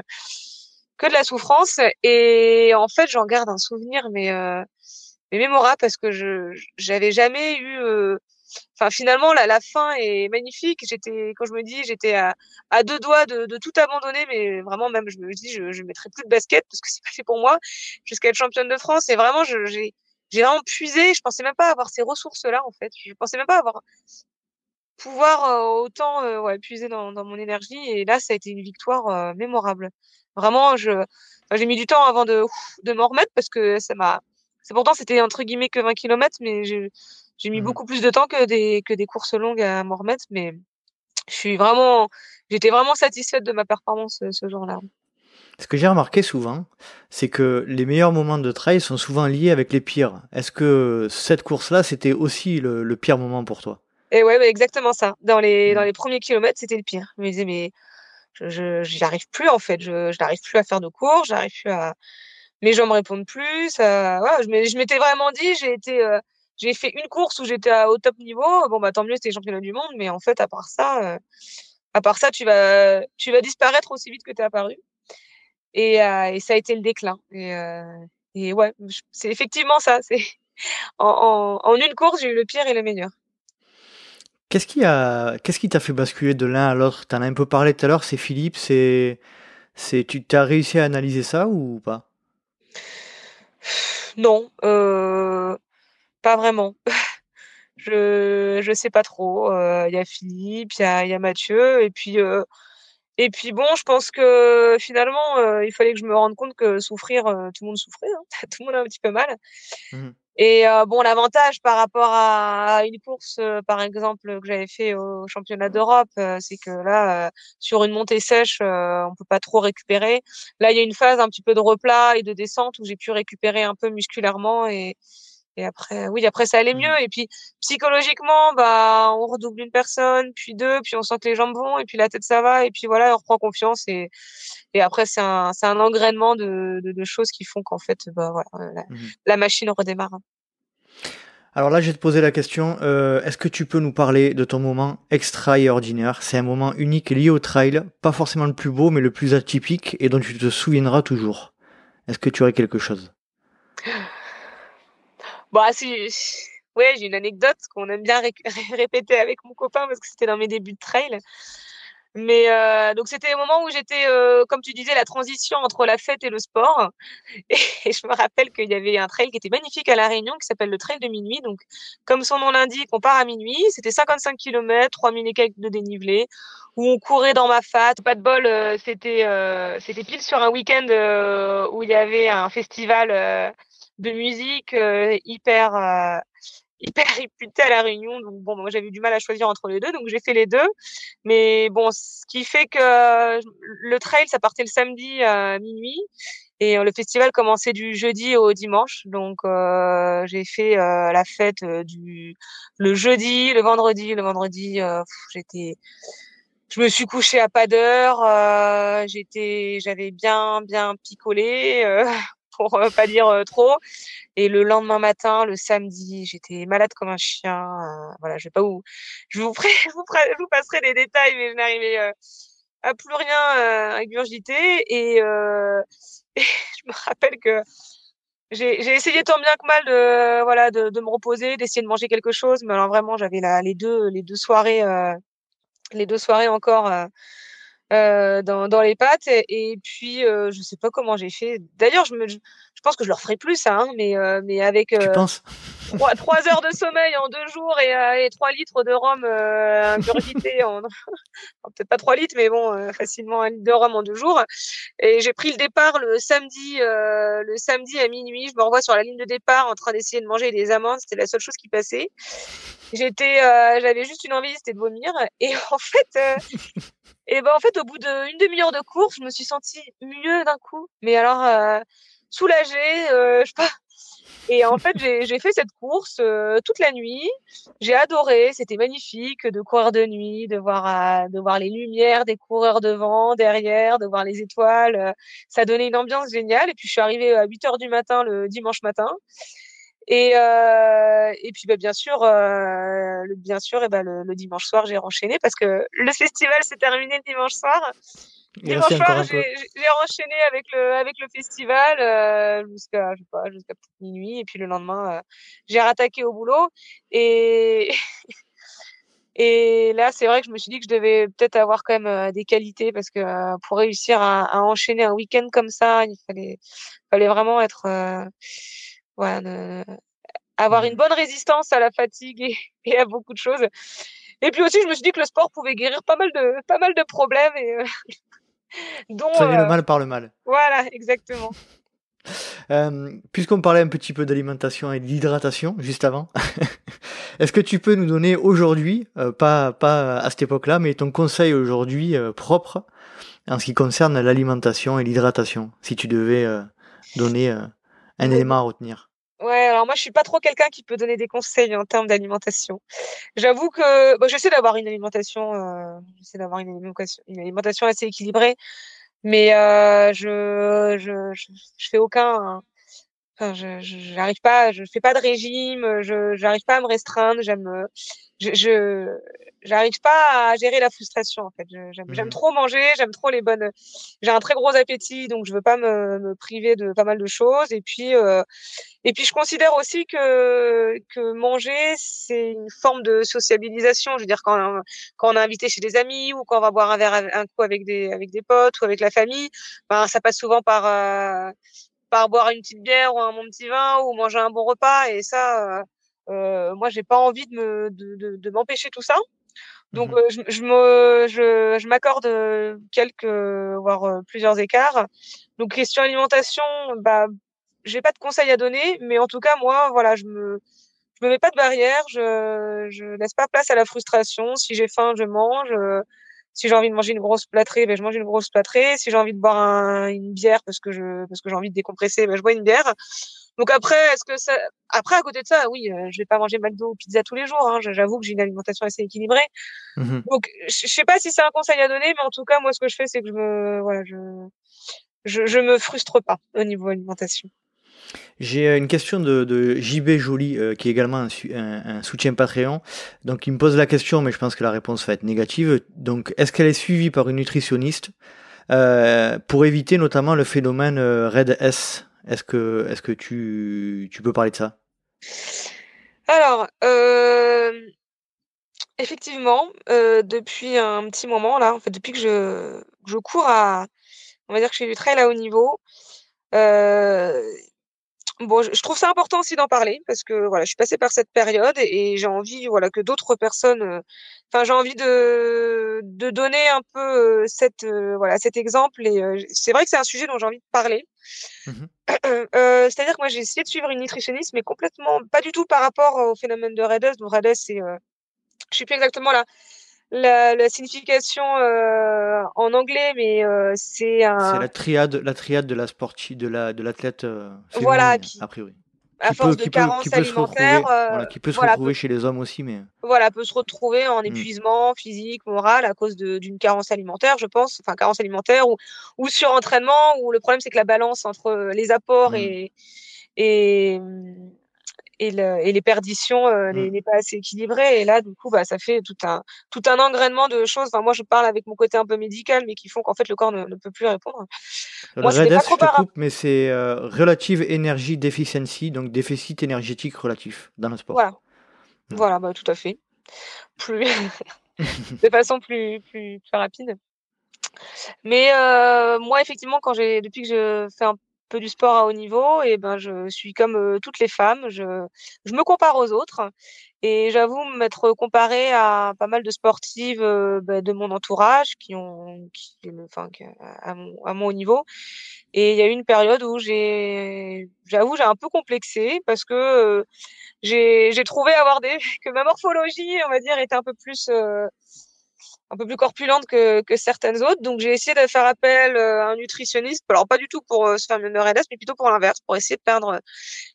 que de la souffrance. Et en fait, j'en garde un souvenir, mais mais mémorable parce que je j'avais jamais eu enfin finalement la, fin est magnifique. J'étais quand je me dis j'étais à, deux doigts de, tout abandonner, mais vraiment même je me dis je je mettrai plus de basket parce que c'est pas fait pour moi jusqu'à être championne de France. Et vraiment j'ai vraiment puisé. Je pensais même pas avoir ces ressources là en fait. Je pensais même pas avoir pouvoir euh, autant euh, ouais, puiser dans, mon énergie. Et là ça a été une victoire euh, mémorable. Vraiment j'ai mis du temps avant de de m'en remettre parce que ça m'a c'est pourtant c'était entre guillemets que 20 km mais je j'ai mis mmh beaucoup plus de temps que des, que des courses longues à m'en remettre, mais je suis vraiment, j'étais vraiment satisfaite de ma performance euh, ce jour-là. Ce que j'ai remarqué souvent, c'est que les meilleurs moments de trail sont souvent liés avec les pires. Est-ce que cette course-là, c'était aussi le, le, pire moment pour toi? Et ouais, bah exactement ça. Dans les, mmh. dans les premiers kilomètres, c'était le pire. Je me disais, mais je, j'y arrive plus en fait. Je, je n'arrive plus à faire de course, j'arrive plus à. Mes jambes répondent plus. Ouais, je m'étais vraiment dit, j'ai été. Euh, j'ai fait une course où j'étais au top niveau. Bon, bah, tant mieux, c'était championnat du monde. Mais en fait, à part ça, euh, à part ça, tu vas, tu vas disparaître aussi vite que tu es apparu. Et, euh, et, ça a été le déclin. Et, euh, et ouais, c'est effectivement ça. C'est en, en, en, une course, j'ai eu le pire et le meilleur. Qu'est-ce qui a, qu'est-ce qui t'a fait basculer de l'un à l'autre? T'en as un peu parlé tout à l'heure. C'est Philippe. C'est, c'est, tu t'as réussi à analyser ça ou pas? Non. Euh, pas vraiment. je je sais pas trop. Il y a Philippe, il y a, y a Mathieu, et puis et puis bon, je pense que finalement, il fallait que je me rende compte que souffrir, tout le monde souffrait, hein. tout le monde a un petit peu mal. Mmh et bon, l'avantage par rapport à une course, par exemple, que j'avais fait au championnat d'Europe, c'est que là, sur une montée sèche, on peut pas trop récupérer. Là, il y a une phase un petit peu de replat et de descente où j'ai pu récupérer un peu musculairement et et après, oui, après ça allait mmh. mieux. Et puis psychologiquement, bah, on redouble une personne, puis deux, puis on sent que les jambes vont, et puis la tête ça va, et puis voilà, on reprend confiance. Et, et après, c'est un, c'est un engrainement de, de, de, choses qui font qu'en fait, bah, voilà, la, mmh. la, machine redémarre. Alors là, je vais te poser la question. Euh, est-ce que tu peux nous parler de ton moment extraordinaire? C'est un moment unique lié au trail, pas forcément le plus beau, mais le plus atypique et dont tu te souviendras toujours. Est-ce que tu aurais quelque chose? Bon, bah, ouais, j'ai une anecdote qu'on aime bien répéter avec mon copain parce que c'était dans mes débuts de trail. Mais euh, donc c'était le moment où j'étais, euh, comme tu disais, la transition entre la fête et le sport. Et, je me rappelle qu'il y avait un trail qui était magnifique à La Réunion qui s'appelle le trail de minuit. Donc comme son nom l'indique, on part à minuit. C'était 55 km, 3000 et quelques de dénivelé, où on courait dans ma fat. Pas de bol, euh, c'était c'était pile sur un week-end où il y avait un festival de musique euh, hyper euh, hyper réputé à la Réunion. Donc bon, moi j'avais du mal à choisir entre les deux, donc j'ai fait les deux. Mais bon, ce qui fait que le trail, ça partait le samedi à minuit. Et le festival commençait du jeudi au dimanche, donc euh, j'ai fait euh, la fête du le jeudi, le vendredi, le vendredi, euh, j'étais, je me suis couchée à pas d'heure, j'étais, j'avais bien bien picolé, pour euh, pas dire euh, trop. Et le lendemain matin, le samedi, j'étais malade comme un chien. Euh, voilà, je vais pas où. Je vous, vous, je vous passerai les détails, mais je n'arrivais à plus rien à ingurgiter. Et, je me rappelle que j'ai essayé tant bien que mal de voilà de, me reposer, d'essayer de manger quelque chose, mais alors vraiment j'avais les deux les deux soirées les deux soirées encore euh, dans, dans les pattes. Et, puis, euh, je sais pas comment j'ai fait. D'ailleurs, je, me, je, pense que je leur ferai plus ça, hein, mais, euh, mais avec tu penses? Trois, trois, heures de sommeil en deux jours et, et 3 litres de rhum ingurgité en, peut-être pas 3 litres, mais bon, facilement un litre de rhum en deux jours. Et j'ai pris le départ le samedi, le samedi à minuit. Je me revois sur la ligne de départ en train d'essayer de manger des amandes. C'était la seule chose qui passait. J'étais, j'avais juste une envie, c'était de vomir. Et en fait, et ben en fait, au bout d'une demi-heure de course, je me suis sentie mieux d'un coup. Mais alors euh, soulagée, euh, je sais pas. Et en fait, j'ai fait cette course euh, toute la nuit. J'ai adoré, c'était magnifique de courir de nuit, de voir euh, de voir les lumières des coureurs devant, derrière, de voir les étoiles. Ça donnait une ambiance géniale. Et puis je suis arrivée à 8 heures du matin le dimanche matin. Et, euh, et puis bah, bien sûr, euh, bien sûr, et bah, le, le dimanche soir, j'ai enchaîné parce que le festival s'est terminé le dimanche soir. J'ai enchaîné avec le avec le festival euh, jusqu'à je sais pas jusqu'à minuit et puis le lendemain, euh, j'ai rattaqué au boulot et et là, c'est vrai que je me suis dit que je devais peut-être avoir quand même euh, des qualités parce que euh, pour réussir à, à enchaîner un week-end comme ça, il fallait fallait vraiment être voilà, avoir une mmh. bonne résistance à la fatigue et, à beaucoup de choses. Et puis aussi, je me suis dit que le sport pouvait guérir pas mal de, pas mal de problèmes. Et, dont, le euh, mal par le mal. Voilà, exactement. Euh, puisqu'on parlait un petit peu d'alimentation et d'hydratation juste avant, est-ce que tu peux nous donner aujourd'hui, pas, pas à cette époque-là, mais ton conseil aujourd'hui propre en ce qui concerne l'alimentation et l'hydratation, si tu devais donner un élément à retenir? Ouais, alors moi je suis pas trop quelqu'un qui peut donner des conseils en termes d'alimentation. J'avoue que bon, j'essaie d'avoir une alimentation, euh, j'essaie d'avoir une alimentation, assez équilibrée, mais euh, je, je, je, fais aucun, enfin je j'arrive pas, je fais pas de régime, je j'arrive pas à me restreindre, j'aime, je, je j'arrive pas à gérer la frustration en fait. J'aime mmh trop manger, j'aime trop les bonnes. J'ai un très gros appétit, donc je veux pas me, me priver de pas mal de choses. Et puis euh, et puis je considère aussi que que manger c'est une forme de sociabilisation. Je veux dire quand quand on est invité chez des amis ou quand on va boire un verre un coup avec des avec des potes ou avec la famille, ben ça passe souvent par euh, boire une petite bière ou un bon petit vin ou manger un bon repas. Et ça, euh, euh moi j'ai pas envie de me de, de, de m'empêcher tout ça. Donc, mmh je, je, me, je, je m'accorde quelques, voire plusieurs écarts. Donc, question alimentation, bah, j'ai pas de conseils à donner, mais en tout cas, moi, voilà, je me, je me mets pas de barrière, je, je laisse pas place à la frustration. Si j'ai faim, je mange. Si j'ai envie de manger une grosse plâtrée, ben je mange une grosse plâtrée. Si j'ai envie de boire un, une bière parce que je, parce que j'ai envie de décompresser, ben je bois une bière. Donc après, est-ce que ça, après à côté de ça, oui, euh, je vais pas manger McDo ou pizza tous les jours. Hein, J'avoue que j'ai une alimentation assez équilibrée. Mmh Donc je sais pas si c'est un conseil à donner, mais en tout cas moi ce que je fais c'est que je me, voilà, je, je, je me frustre pas au niveau alimentation. J'ai euh, une question de, JB Joly, euh, qui est également un, soutien Patreon. Donc, il me pose la question, mais je pense que la réponse va être négative. Donc, est-ce qu'elle est suivie par une nutritionniste euh, pour éviter notamment le phénomène RED S? Est-ce que, est-ce que tu, tu peux parler de ça? Alors, euh, effectivement, euh, depuis un petit moment, là, en fait, depuis que je, je cours à, on va dire que je fais du trail à haut niveau, euh, bon, je, trouve ça important aussi d'en parler parce que voilà, je suis passée par cette période et, j'ai envie, voilà, que d'autres personnes, euh, enfin, j'ai envie de, de donner un peu euh, cette, euh, voilà, cet exemple et c'est vrai que c'est un sujet dont j'ai envie de parler. Mmh c'est-à-dire que moi, j'ai essayé de suivre une nutritionniste, mais complètement pas du tout par rapport au phénomène de REDS. Donc REDS, c'est, je sais plus exactement là la, la signification euh, en anglais, mais euh, c'est un. C'est la triade, la triade de la sportive, de la de l'athlète. Euh, voilà, qui, a priori. À force de carence alimentaire, voilà, qui peut se retrouver chez les hommes aussi, mais. Voilà, peut se retrouver en mm. épuisement physique, moral à cause d'une carence alimentaire, je pense, enfin carence alimentaire ou ou surentraînement. Où le problème c'est que la balance entre les apports mm. et et et, le, et les perditions euh, Mmh. n'est pas assez équilibré. Et là, du coup, bah, ça fait tout un, tout un engrainement de choses. Enfin, moi, je parle avec mon côté un peu médical, mais qui font qu'en fait, le corps ne, ne peut plus répondre. Le Moi, pas REDES, trop je te coupe, mais c'est euh, Relative Energy Deficiency, donc déficit énergétique relatif dans le sport. Voilà. Mm. Voilà, bah, tout à fait. Plus, de façon plus, plus, plus rapide. Mais euh, moi, effectivement, quand j'ai, depuis que je fais un peu du sport à haut niveau, et ben, je suis comme toutes les femmes, je, je me compare aux autres. Et j'avoue m'être comparée à pas mal de sportives bah, de mon entourage qui ont, qui, enfin, à, mon, à mon haut niveau. Et il y a eu une période où j'ai, j'avoue, j'ai un peu complexé parce que j'ai, j'ai trouvé avoir des, que ma morphologie, on va dire, était un peu plus, un peu plus corpulente que, que certaines autres. Donc j'ai essayé de faire appel euh, à un nutritionniste. Alors pas du tout pour euh, se faire mieux RDS, mais plutôt pour l'inverse, pour essayer de perdre euh,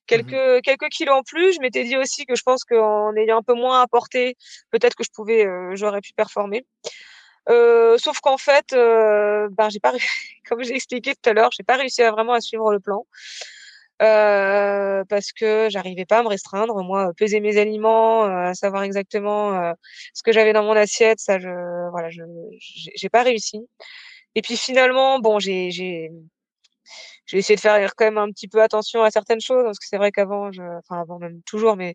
quelques quelques kilos en plus. Je m'étais dit aussi que je pense qu'en ayant un peu moins apporté, peut-être que je pouvais, euh, j'aurais pu performer. Euh, sauf qu'en fait, euh, ben j'ai pas, comme j'ai expliqué tout à l'heure, j'ai pas réussi à vraiment à suivre le plan. Euh, parce que j'arrivais pas à me restreindre. Moi, peser mes aliments, euh, savoir exactement euh, ce que j'avais dans mon assiette, ça, je, voilà, je, j'ai pas réussi. Et puis finalement, bon, j'ai, j'ai, j'ai essayé de faire quand même un petit peu attention à certaines choses, parce que c'est vrai qu'avant, je, enfin avant même toujours, mais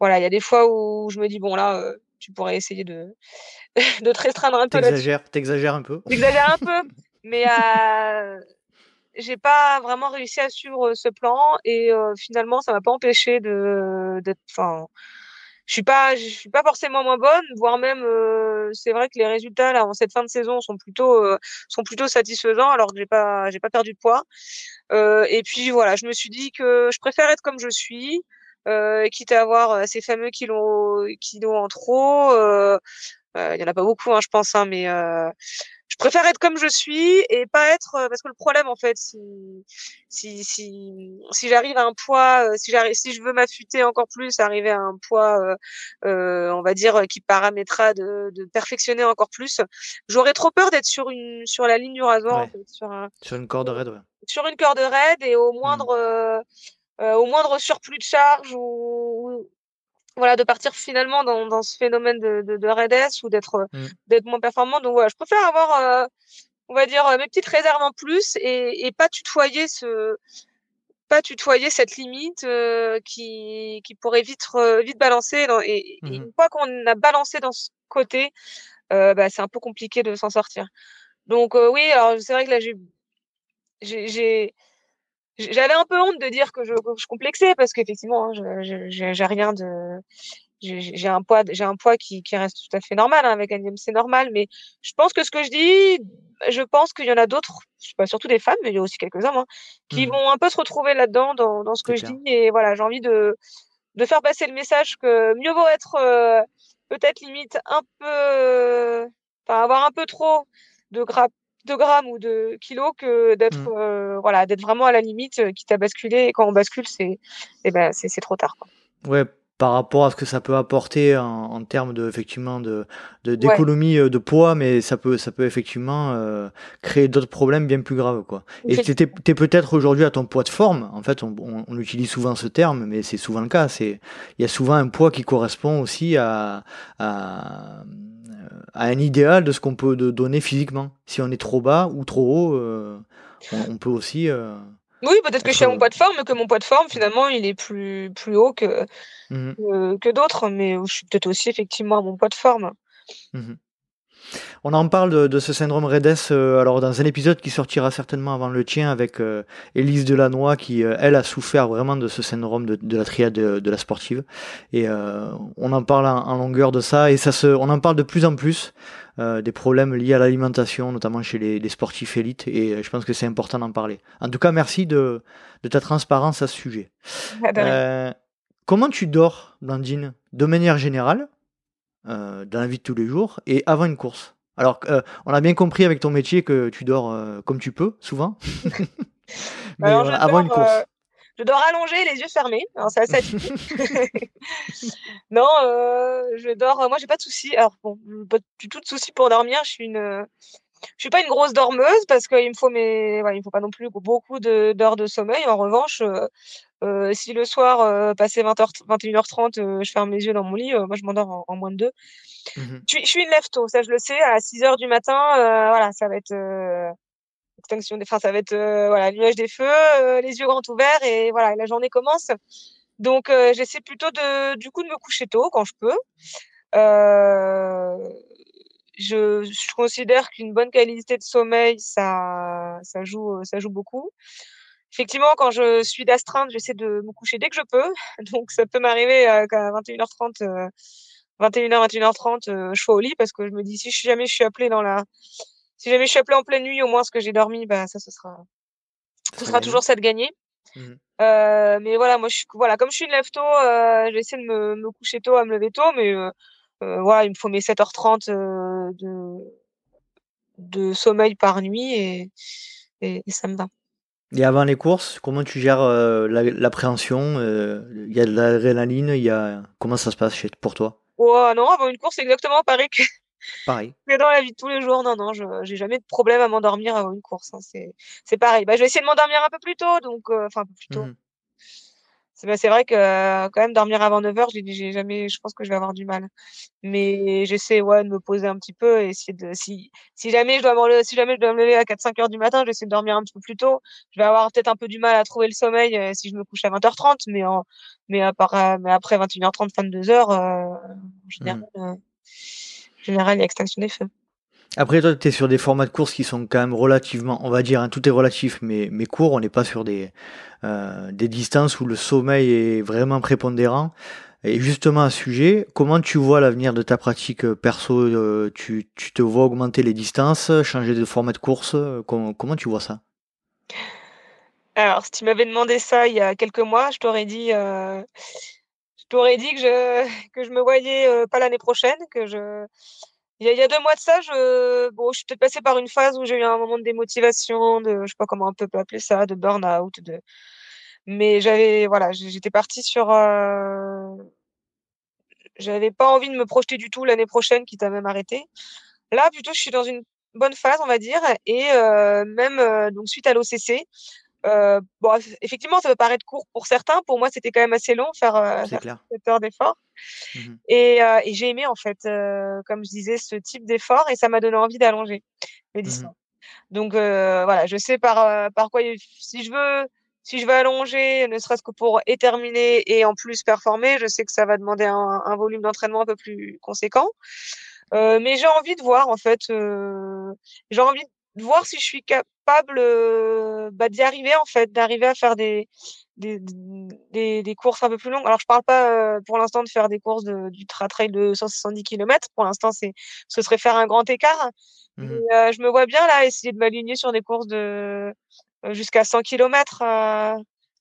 voilà, il y a des fois où je me dis bon là, euh, tu pourrais essayer de, de te restreindre un peu. T'exagères, t'exagères un peu. J'exagère un peu, mais euh, j'ai pas vraiment réussi à suivre ce plan et finalement ça m'a pas empêché de d'être enfin je suis pas je suis pas forcément moins bonne voire même c'est vrai que les résultats là en cette fin de saison sont plutôt sont plutôt satisfaisants alors que j'ai pas j'ai pas perdu de poids. Et puis voilà je me suis dit que je préfère être comme je suis quitte à avoir ces fameux kilos kilos en trop euh, il y en a pas beaucoup hein, je pense hein, mais je préfère être comme je suis et pas être euh, parce que le problème en fait si si si si j'arrive à un poids euh, si j'arrive si je veux m'affûter encore plus arriver à un poids euh, euh, on va dire qui paramétrera de, de perfectionner encore plus j'aurais trop peur d'être sur une sur la ligne du rasoir Ouais. en fait, sur un Sur une corde raide, ouais. sur une corde raide et au moindre euh, euh, au moindre surplus de charge ou- voilà de partir finalement dans, dans ce phénomène de, de, de ou d'être Mm. d'être moins performant donc voilà je préfère avoir euh, on va dire euh, mes petites réserves en plus et, et pas tutoyer ce pas tutoyer cette limite euh, qui qui pourrait vite euh, vite balancer dans- et, et Mhm. une fois qu'on a balancé dans ce côté euh, bah, c'est un peu compliqué de s'en sortir donc euh, oui alors c'est vrai que là j'ai j'ai- j'avais un peu honte de dire que je, que je complexais parce qu'effectivement, hein, j'ai rien de, j'ai un poids, j'ai un poids qui, qui reste tout à fait normal hein, avec un IMC normal, mais je pense que ce que je dis, je pense qu'il y en a d'autres, pas surtout des femmes, mais il y a aussi quelques hommes, hein, qui Mhm. vont un peu se retrouver là-dedans dans, dans ce que je dis et voilà, j'ai envie de de faire passer le message que mieux vaut être euh, peut-être limite un peu, enfin avoir un peu trop de gras de grammes ou de kilos que d'être Mm. euh, voilà d'être vraiment à la limite euh, quitte à basculer et quand on bascule c'est eh ben c'est trop tard quoi. Ouais, par rapport à ce que ça peut apporter en, en termes de effectivement de de- d'économie euh, de poids, mais ça peut ça peut effectivement euh, créer d'autres problèmes bien plus graves quoi. Et t'es t'es peut-être aujourd'hui à ton poids de forme. En fait, on, on, on utilise souvent ce terme, mais c'est souvent le cas. C'est il y a souvent un poids qui correspond aussi à à, à un idéal de ce qu'on peut donner physiquement. Si on est trop bas ou trop haut, euh, on, on peut aussi. euh, Oui, peut-être que je suis à mon poids de forme, que mon poids de forme, finalement, il est plus, plus haut que, mhm. que, que d'autres, mais je suis peut-être aussi effectivement à mon poids de forme. Mhm. On en parle de, de ce syndrome REDES euh, alors dans un épisode qui sortira certainement avant le tien avec euh, Élise Delannoy qui euh, elle a souffert vraiment de ce syndrome de, de la triade de, de la sportive et euh, on en parle en, en longueur de ça et ça se on en parle de plus en plus euh, des problèmes liés à l'alimentation notamment chez les, les sportifs élites et euh, je pense que c'est important d'en parler. En tout cas merci de, ta transparence à ce sujet. Ah. Euh, comment tu dors, Blandine, de manière générale, euh, dans la vie de tous les jours et avant une course Alors, euh, on a bien compris avec ton métier que tu dors euh, comme tu peux, souvent. Mais Alors, je voilà, avant une course. je dors allongée, les yeux fermés. Alors, atypique. non, je dors. Moi, j'ai pas de soucis. Alors, bon, pas du tout de soucis pour dormir. Je suis une. Je suis pas une grosse dormeuse parce qu'il me faut mes, il me faut pas non plus beaucoup de d'heures de sommeil. En revanche, euh, Euh, si le soir, euh, passé 20h, 21h30, euh, je ferme les yeux dans mon lit, moi je m'endors en, moins de deux. Mmh je, suis une lève tôt, ça je le sais. À 6h du matin, voilà, ça va être extinction des, enfin ça va être voilà nuage des feux, les yeux grands ouverts et voilà la journée commence. Donc j'essaie plutôt de du coup de me coucher tôt quand je peux. Je, je, considère qu'une bonne qualité de sommeil, ça, ça joue, ça joue beaucoup effectivement, quand je suis d'astreinte, j'essaie de me coucher dès que je peux. Donc, ça peut m'arriver qu'à 21h30, 21h, 21h30, je sois au lit parce que je me dis si jamais je suis appelée dans la, si jamais je suis appelée en pleine nuit, au moins ce que j'ai dormi, bah ça, ce sera, ce sera toujours ça de gagner. Mmh euh, mais voilà, moi, je voilà, comme je suis une lève tôt, euh, j'essaie de me, me, coucher tôt, à me lever tôt, mais euh, euh voilà, il me faut mes 7h30 de, de sommeil par nuit et, et ça me va. Et avant les courses, comment tu gères euh, l'appréhension euh, Il y a de l'adrénaline, il y a comment ça se passe chez, pour toi? Oh, non, avant une course, c'est exactement pareil que, pareil. que dans la vie de tous les jours. Non, non, je j'ai jamais de problème à m'endormir avant une course. Hein, c'est pareil. Bah, je vais essayer de m'endormir un peu plus tôt, donc euh, enfin un peu plus tôt. Mmh c'est vrai que euh, quand même dormir avant 9 heures, j'ai jamais, je pense que je vais avoir du mal. Mais j'essaie ouais de me poser un petit peu et essayer de si si jamais je dois me si jamais je dois me lever à 4-5 heures du matin, j'essaie de dormir un petit peu plus tôt. Je vais avoir peut-être un peu du mal à trouver le sommeil euh, si je me couche à 20h30, mais en, mais à part, euh, mais après 21h30, 22h, en général, mmh. en général, il y a extinction des feux. Après, toi, tu es sur des formats de course qui sont quand même relativement, on va dire, hein, tout est relatif, mais, mais court. On n'est pas sur des, euh, des distances où le sommeil est vraiment prépondérant. Et justement, à ce sujet, comment tu vois l'avenir de ta pratique euh, perso euh, tu, tu, te vois augmenter les distances, changer de format de course comment, tu vois ça? Alors, si tu m'avais demandé ça il y a quelques mois, je t'aurais dit, je t'aurais dit que je, que je me voyais pas l'année prochaine, que je il y, a, deux mois de ça, je, bon, je suis peut-être passée par une phase où j'ai eu un moment de démotivation, de, je sais pas comment on peut appeler ça, de burn-out, de, mais j'avais, voilà, j'étais partie sur, euh... j'avais pas envie de me projeter du tout l'année prochaine, qui t'a même arrêté. Là, plutôt, je suis dans une bonne phase, on va dire, et euh, même euh, donc suite à l'OCC, euh, bon, effectivement, ça peut paraître court pour certains. Pour moi, c'était quand même assez long faire, euh, cette heure d'effort. Mmh et, euh, et j'ai aimé, en fait, euh, comme je disais, ce type d'effort et ça m'a donné envie d'allonger les mmh distances. Donc, voilà, je sais par, par quoi, si je veux, si je veux allonger, ne serait-ce que pour éterminer et en plus performer, je sais que ça va demander un, un volume d'entraînement un peu plus conséquent. Mais j'ai envie de voir en fait, j'ai envie de voir si je suis capable bah, d'y arriver en fait, d'arriver à faire des, des, des, des, courses un peu plus longues. Alors je parle pas euh, pour l'instant de faire des courses de, du trail de 170 km. Pour l'instant, c'est ce serait faire un grand écart. Mmh euh, je me vois bien là essayer de m'aligner sur des courses de jusqu'à 100 km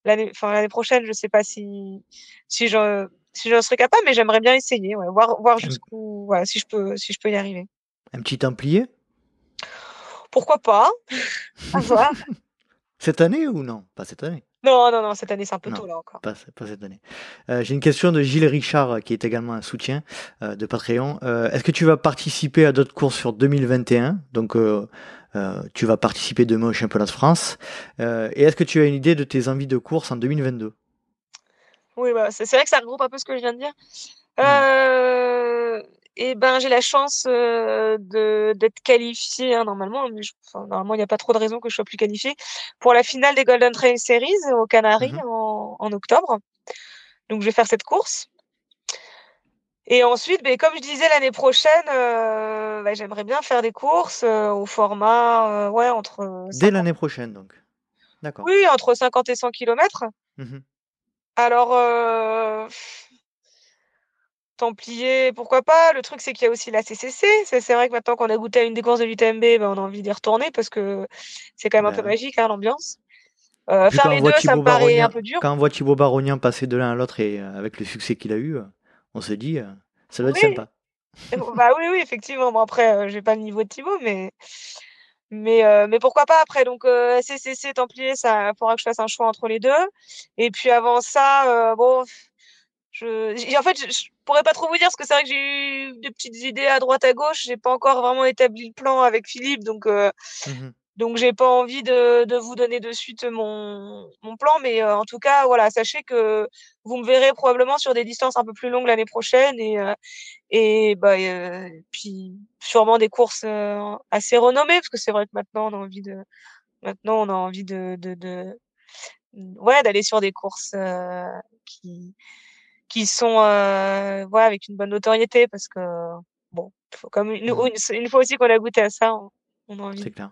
l'année, enfin l'année prochaine. Je sais pas si si je si j'en serais capable, mais j'aimerais bien essayer, ouais, voir voir jusqu'où, voilà, si je peux si je peux y arriver. Un petit templier? Pourquoi pas? Cette année ou non? Pas cette année. Non, non, non, cette année, c'est un peu tôt là encore. Pas, cette année. Euh, j'ai une question de Gilles Richard, qui est également un soutien euh, de Patreon. Euh, est-ce que tu vas participer à d'autres courses sur 2021 Donc, tu vas participer demain au championnat de France. et est-ce que tu as une idée de tes envies de course en 2022 Oui, bah, c'est vrai que ça regroupe un peu ce que je viens de dire. Euh, et ben j'ai la chance euh, de d'être qualifiée hein, normalement. Mais normalement, il n'y a pas trop de raisons que je sois plus qualifiée pour la finale des Golden Trail Series aux Canaries mmh en, en, octobre. Donc je vais faire cette course. Et ensuite, ben, comme je disais l'année prochaine, euh, ben, j'aimerais bien faire des courses euh, au format ouais entre. Dès l'année prochaine donc. D'accord. Oui, entre 50 et 100 km. Mmh Alors Templier, pourquoi pas? Le truc, c'est qu'il y a aussi la CCC. C'est vrai que maintenant qu'on a goûté à une des courses de l'UTMB, ben, on a envie d'y retourner parce que c'est quand même un peu bah magique, hein, l'ambiance. Euh, faire les deux, ça me paraît un peu dur. Quand on voit Thibaut Baronien passer de l'un à l'autre et euh, avec le succès qu'il a eu, euh, on se dit, ça doit être sympa. bah oui, oui, effectivement. Bon, après, j'ai pas le niveau de Thibaut, mais mais mais pourquoi pas après? Donc CCC Templier ça faudra que je fasse un choix entre les deux et puis avant ça bon je, en fait, je, pourrais pas trop vous dire parce que c'est vrai que j'ai eu des petites idées à droite à gauche. J'ai pas encore vraiment établi le plan avec Philippe, donc euh, mmh donc j'ai pas envie de, de, vous donner de suite mon, mon plan, mais en tout cas, voilà, sachez que vous me verrez probablement sur des distances un peu plus longues l'année prochaine et et bah puis sûrement des courses assez renommées parce que c'est vrai que maintenant on a envie de maintenant on a envie de, de, de ouais d'aller sur des courses qui qui sont euh, voilà avec une bonne notoriété parce que bon comme une, mmh. une, une fois aussi qu'on a goûté à ça on, on a envie c'est clair.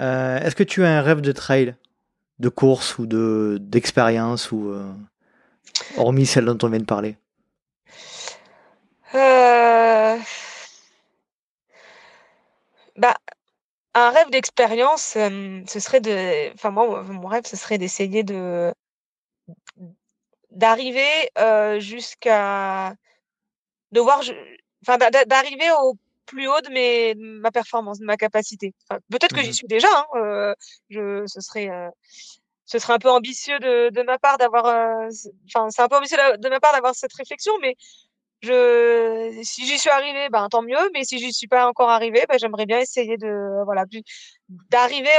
euh, est-ce que tu as un rêve de trail de course ou de d'expérience ou euh, hormis celle dont on vient de parler? Bah un rêve d'expérience ce serait de enfin moi mon rêve ce serait d'essayer de d'arriver jusqu'à de voir enfin d'arriver au plus haut de mes ma performance de ma capacité. Peut-être que j'y mmh suis déjà hein, je ce serait ce serait un peu ambitieux de, de ma part d'avoir enfin c'est un peu ambitieux de ma part d'avoir cette réflexion mais je si j'y suis arrivée ben tant mieux mais si j'y suis pas encore arrivée ben, j'aimerais bien essayer de voilà d'arriver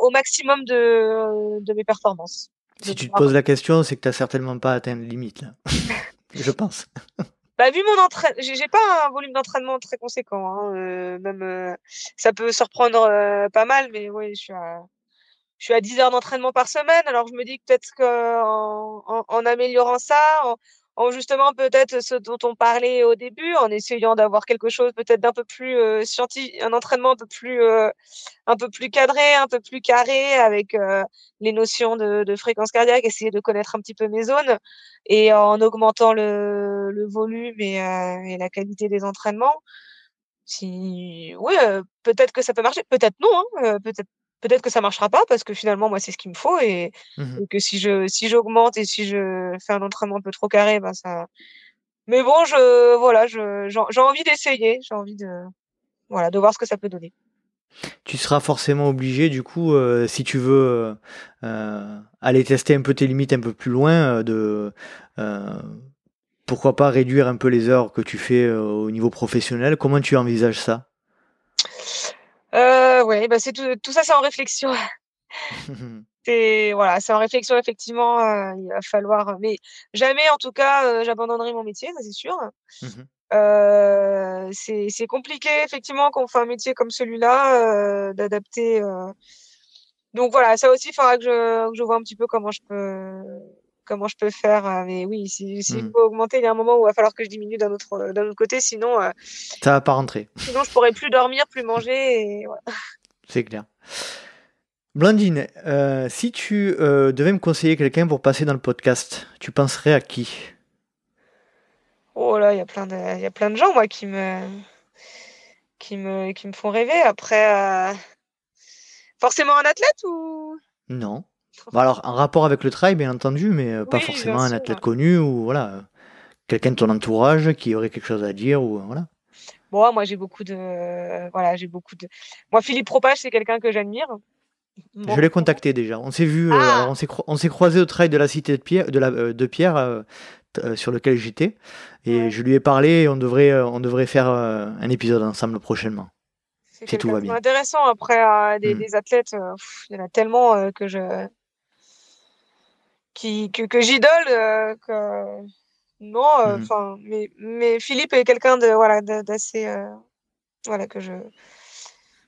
au maximum de de mes performances si tu te poses la question, c'est que tu n'as certainement pas atteint la limite, là. je pense. Bah, vu mon entraînement, j'ai pas un volume d'entraînement très conséquent. Hein. Euh, même, euh, ça peut se reprendre euh, pas mal, mais oui, je suis à, je suis à 10 heures d'entraînement par semaine. Alors, je me dis que peut-être qu'en en, en, améliorant ça, en, en justement peut-être ce dont on parlait au début, en essayant d'avoir quelque chose peut-être d'un peu plus euh, scientifique, un entraînement un peu plus euh, un peu plus cadré, un peu plus carré avec euh, les notions de, de, fréquence cardiaque, essayer de connaître un petit peu mes zones et en augmentant le, le volume et, euh, et, la qualité des entraînements. Si oui, peut-être que ça peut marcher, peut-être non, hein, peut-être peut-être que ça marchera pas parce que finalement moi c'est ce qu'il me faut et, mmh et, que si je si j'augmente et si je fais un entraînement un peu trop carré ben ça mais bon je voilà je j'ai envie d'essayer j'ai envie de voilà de voir ce que ça peut donner. Tu seras forcément obligé du coup euh, si tu veux euh, aller tester un peu tes limites un peu plus loin euh, de euh, pourquoi pas réduire un peu les heures que tu fais euh, au niveau professionnel. Comment tu envisages ça? Euh, ouais, bah c'est tout, tout ça, c'est en réflexion. c'est voilà, c'est en réflexion effectivement. Euh, il va falloir, mais jamais en tout cas, euh, j'abandonnerai mon métier, ça c'est sûr. Mmh euh, c'est c'est compliqué effectivement quand on fait un métier comme celui-là euh, d'adapter. Euh. Donc voilà, ça aussi, il faudra que je, que je vois un petit peu comment je peux comment je peux faire. Euh, mais oui, s'il si, mmh. faut augmenter, il y a un moment où il va falloir que je diminue d'un autre, d'un autre côté, sinon. Euh, ça va pas rentrer. Sinon, je pourrais plus dormir, plus manger. C'est clair. Blandine, euh, si tu euh, devais me conseiller quelqu'un pour passer dans le podcast, tu penserais à qui? Oh là, il y a plein de, il y a plein de gens moi qui me, qui me, qui me font rêver. Après, euh... forcément un athlète ou? Non. Bon, alors, en rapport avec le trail, bien entendu, mais euh, pas forcément un athlète connu ou voilà, quelqu'un de ton entourage qui aurait quelque chose à dire ou voilà. Bon, moi j'ai beaucoup de, voilà, j'ai beaucoup de. Moi, Philippe Propage, c'est quelqu'un que j'admire. Bon. Je l'ai contacté déjà. On s'est vu, euh, ah euh, on s'est croisé au trail de la cité de Pierre, de, la, euh, de Pierre euh, sur lequel j'étais, et ouais. je lui ai parlé. Et on devrait, on devrait faire un épisode ensemble prochainement. Si tout va bien. Intéressant. Après, des, mmh. des, athlètes, pff, il y en a tellement que je qui que, que j'idole euh, que non euh, mmh enfin mmh. mais mais Philippe est quelqu'un de voilà d'assez euh, voilà que je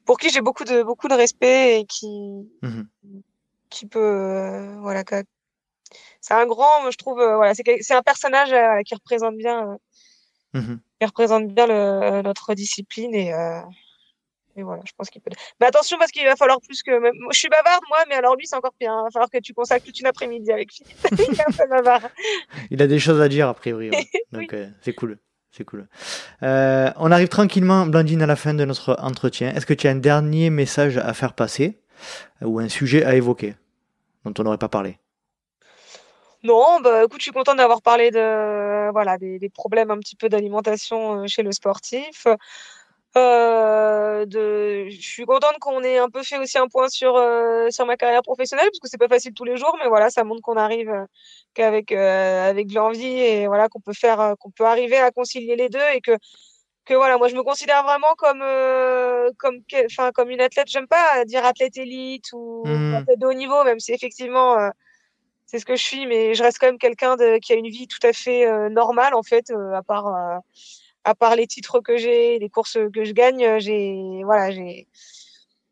pour qui j'ai beaucoup de beaucoup de respect et qui mmh qui peut euh, voilà c'est un grand je trouve voilà c'est c'est un personnage qui représente bien mmh qui représente bien le, notre discipline et et voilà, je pense qu'il peut. Mais attention parce qu'il va falloir plus que. Je suis bavarde moi, mais alors lui c'est encore pire. Hein. Il va falloir que tu consacres toute une après-midi avec Philippe. il est un peu bavard. Il a des choses à dire a priori. Ouais. Donc oui. euh, c'est cool. C'est cool. Euh, on arrive tranquillement, Blandine, à la fin de notre entretien. Est-ce que tu as un dernier message à faire passer ou un sujet à évoquer dont on n'aurait pas parlé? Non, bah écoute, je suis contente d'avoir parlé de voilà des, des, problèmes un petit peu d'alimentation euh, chez le sportif. Euh, de, je suis contente qu'on ait un peu fait aussi un point sur euh, sur ma carrière professionnelle parce que c'est pas facile tous les jours, mais voilà, ça montre qu'on arrive euh, qu'avec euh, avec de l'envie et voilà qu'on peut faire, euh, qu'on peut arriver à concilier les deux et que que voilà, moi je me considère vraiment comme euh, comme enfin comme une athlète. J'aime pas dire athlète élite ou athlète de haut niveau, même si effectivement euh, c'est ce que je suis, mais je reste quand même quelqu'un de qui a une vie tout à fait euh, normale en fait, euh, à part euh, à part les titres que j'ai, les courses que je gagne, euh, j'ai voilà, j'ai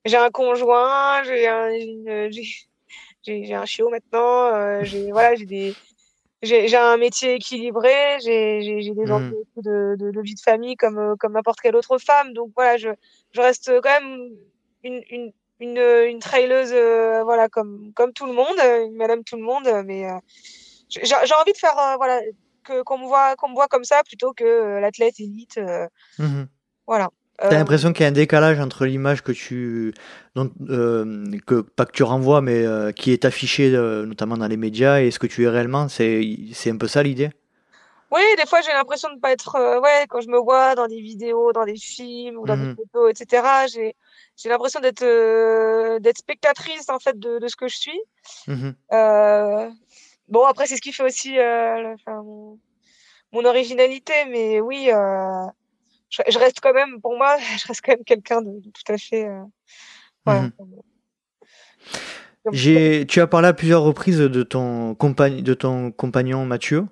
j'ai un conjoint, j'ai un une- j'ai j'ai un chiot maintenant, euh, j'ai voilà, j'ai des j'ai j'ai un métier équilibré, j'ai j'ai j'ai des Mhm. enjeux de, de, de vie de famille comme euh, comme n'importe quelle autre femme. Donc voilà, je je reste quand même une une une, une traileuse euh, voilà comme comme tout le monde, euh, une madame tout le monde, euh, mais euh, j'ai j'ai envie de faire euh, voilà que qu'on me voit qu'on me voit comme ça plutôt que euh, l'athlète élite. euh, Mhm. voilà. T'as Euh, l'impression qu'il y a un décalage entre l'image que tu, dont, euh, que pas que tu renvoies, mais euh, qui est affichée euh, notamment dans les médias et ce que tu es réellement. C'est, c'est un peu ça l'idée? Oui, des fois j'ai l'impression de pas être ouais quand je me vois dans des vidéos, dans des films ou dans des photos, etc. J'ai j'ai l'impression d'être d'être spectatrice en fait de, de ce que je suis. Mhm. Bon après c'est ce qui fait aussi euh, enfin, mon, mon originalité, mais oui, euh, je, je reste quand même pour moi, je reste quand même quelqu'un de, de tout à fait. euh. Mhm. J'ai, tu as parlé à plusieurs reprises de ton, compagn- de ton compagnon Mathieu.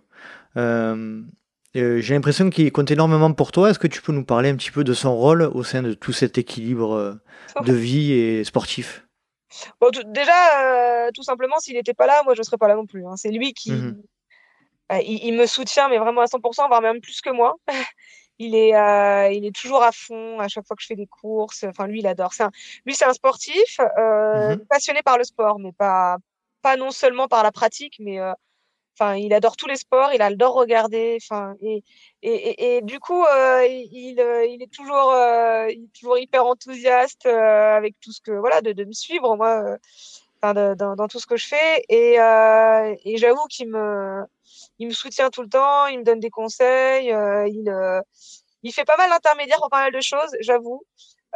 J'ai l'impression qu'il compte énormément pour toi. Est-ce que tu peux nous parler un petit peu de son rôle au sein de tout cet équilibre de vie et sportif? Bon, déjà, euh, tout simplement, s'il n'était pas là, moi, je ne serais pas là non plus. hein. C'est lui qui, Mhm. euh, il, il me soutient, mais vraiment à 100%, voire même plus que moi. Il est, euh, il est toujours à fond à chaque fois que je fais des courses. Enfin, lui, il adore. C'est un- lui, c'est un sportif, Mhm. passionné par le sport, mais pas, pas non seulement par la pratique, mais enfin, il adore tous les sports. Il adore regarder. Enfin, et, et, et, du coup, euh, il, euh, il est toujours, euh, toujours hyper enthousiaste avec tout ce que, voilà, de, de me suivre moi, de- dans, tout ce que je fais. Et, et j'avoue qu'il me, il me soutient tout le temps, il me donne des conseils, il, il fait pas mal d'intermédiaires pour pas mal de choses, j'avoue.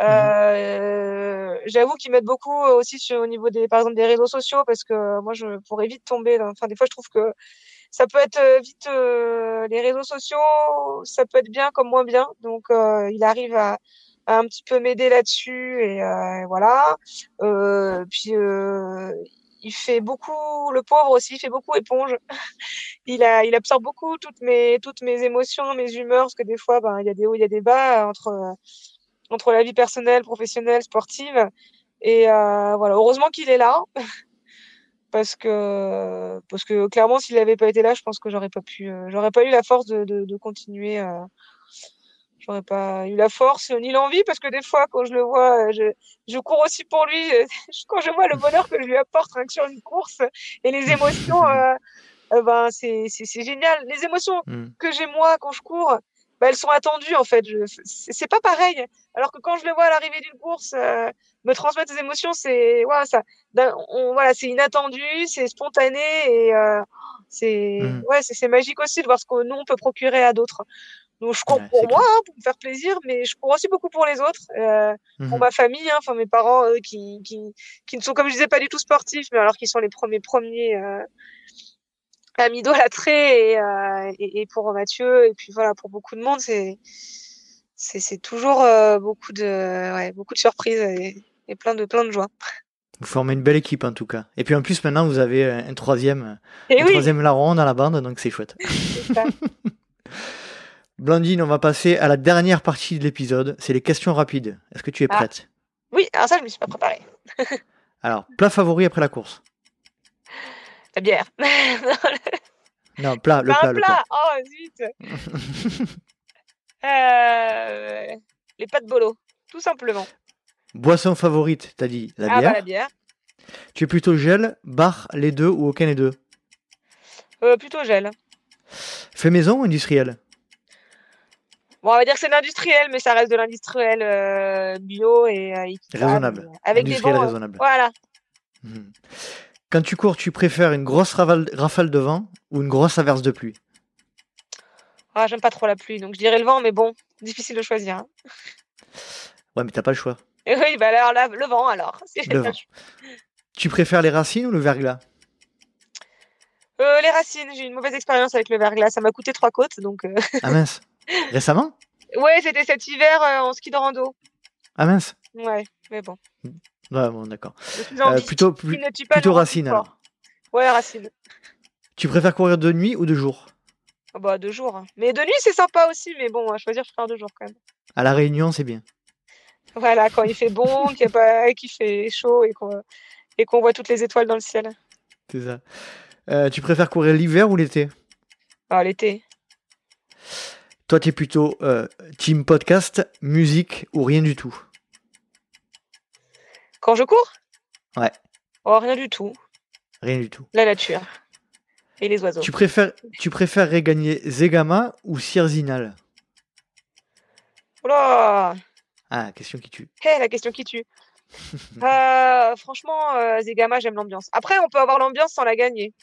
Euh, j'avoue qu'il m'aide beaucoup aussi sur, au niveau des, par exemple, des réseaux sociaux parce que moi, je pourrais vite tomber. Enfin, des fois, je trouve que ça peut être euh, vite euh, les réseaux sociaux, ça peut être bien comme moins bien. Donc, euh, il arrive à, à un petit peu m'aider là-dessus et euh, voilà. Euh, puis euh, il fait beaucoup, le pauvre aussi, il fait beaucoup éponge. il a, il absorbe beaucoup toutes mes, toutes mes émotions, mes humeurs, parce que des fois, ben, il y a des hauts, il y a des bas entre, entre la vie personnelle, professionnelle, sportive. Et euh, voilà, heureusement qu'il est là, parce que, parce que clairement, s'il n'avait pas été là, je pense que j'aurais pas pu, euh, j'aurais pas eu la force de, de, de continuer. Euh, j'aurais pas eu la force ni l'envie, parce que des fois, quand je le vois, je, je cours aussi pour lui. quand je vois le bonheur que je lui apporte rien que sur une course et les émotions. Euh, ben c'est c'est génial. Les émotions Mm. que j'ai moi quand je cours, ben, elles sont attendues en fait. C'est pas pareil. Alors que quand je le vois à l'arrivée d'une course, euh, me transmettre des émotions, c'est ouais, ça, on, voilà, c'est inattendu, c'est spontané et euh, c'est Mm. ouais, c'est magique aussi de voir ce que nous on peut procurer à d'autres. Donc je cours Ouais, pour moi, hein, pour me faire plaisir, mais je cours aussi beaucoup pour les autres, euh, pour Mhm. ma famille, hein, enfin mes parents eux, qui, qui qui ne sont comme je disais pas du tout sportifs, mais alors qu'ils sont les premiers premiers euh, idolâtrés et, euh, et, et pour Mathieu et puis voilà pour beaucoup de monde c'est c'est toujours euh, beaucoup de ouais, beaucoup de surprises et, et plein de plein de joie. Vous formez une belle équipe en tout cas. Et puis en plus maintenant vous avez un un troisième, Et un oui, troisième larron dans la bande, donc c'est chouette. Blandine, on va passer à la dernière partie de l'épisode, c'est les questions rapides. Est-ce que tu es Ah. prête? Oui, alors ça je me suis pas préparée. Alors, plat favori après la course La bière. Non, plat, le plat, le plat. plat. Oh zut. Euh, les pâtes bolo, tout simplement. Boisson favorite, t'as dit la ah bière. bah la bière. Tu es plutôt gel, bar, les deux ou aucun des deux? Euh, plutôt gel. Fait maison ou industriel? Bon, on va dire que c'est l'industriel, mais ça reste de l'industriel euh, bio et euh, Raisonnable. Avec des bons. euh, raisonnable. Voilà. Mhm. Quand tu cours, tu préfères une grosse rafale, de vent ou une grosse averse de pluie? Ah, j'aime pas trop la pluie, donc je dirais le vent, mais bon, difficile de choisir. hein. Ouais, mais t'as pas le choix. Et oui, bah alors là, le vent alors. Le vent. Tu préfères les racines ou le verglas? Euh, les racines, j'ai eu une mauvaise expérience avec le verglas, ça m'a coûté trois côtes, donc euh, Ah mince Récemment? Ouais, c'était cet hiver euh, en ski de rando. Ah mince. Ouais, mais bon. Ouais, bon, d'accord. Euh, plutôt plus- racine alors. Ouais, racine. Tu préfères courir de nuit ou de jour? Ah Bah, deux jours. hein. Mais de nuit, c'est sympa aussi, mais bon, à choisir, je préfère deux jours quand même. À la Réunion, c'est bien. Voilà, quand il fait bon, qu'il y a pas, qu'il fait chaud et qu'on et qu'on voit toutes les étoiles dans le ciel. C'est ça. Euh, tu préfères courir l'hiver ou l'été? Ah, l'été. Toi, tu es plutôt euh, team podcast, musique ou rien du tout? Quand je cours? Ouais. Oh, rien du tout. Rien du tout. La nature. Et les oiseaux. Tu, préfères, tu préférerais gagner Zegama ou Sierzinal? Oh là Ah, question qui tue. Hé, la question qui tue. Euh, franchement, euh, Zegama, j'aime l'ambiance. Après, on peut avoir l'ambiance sans la gagner.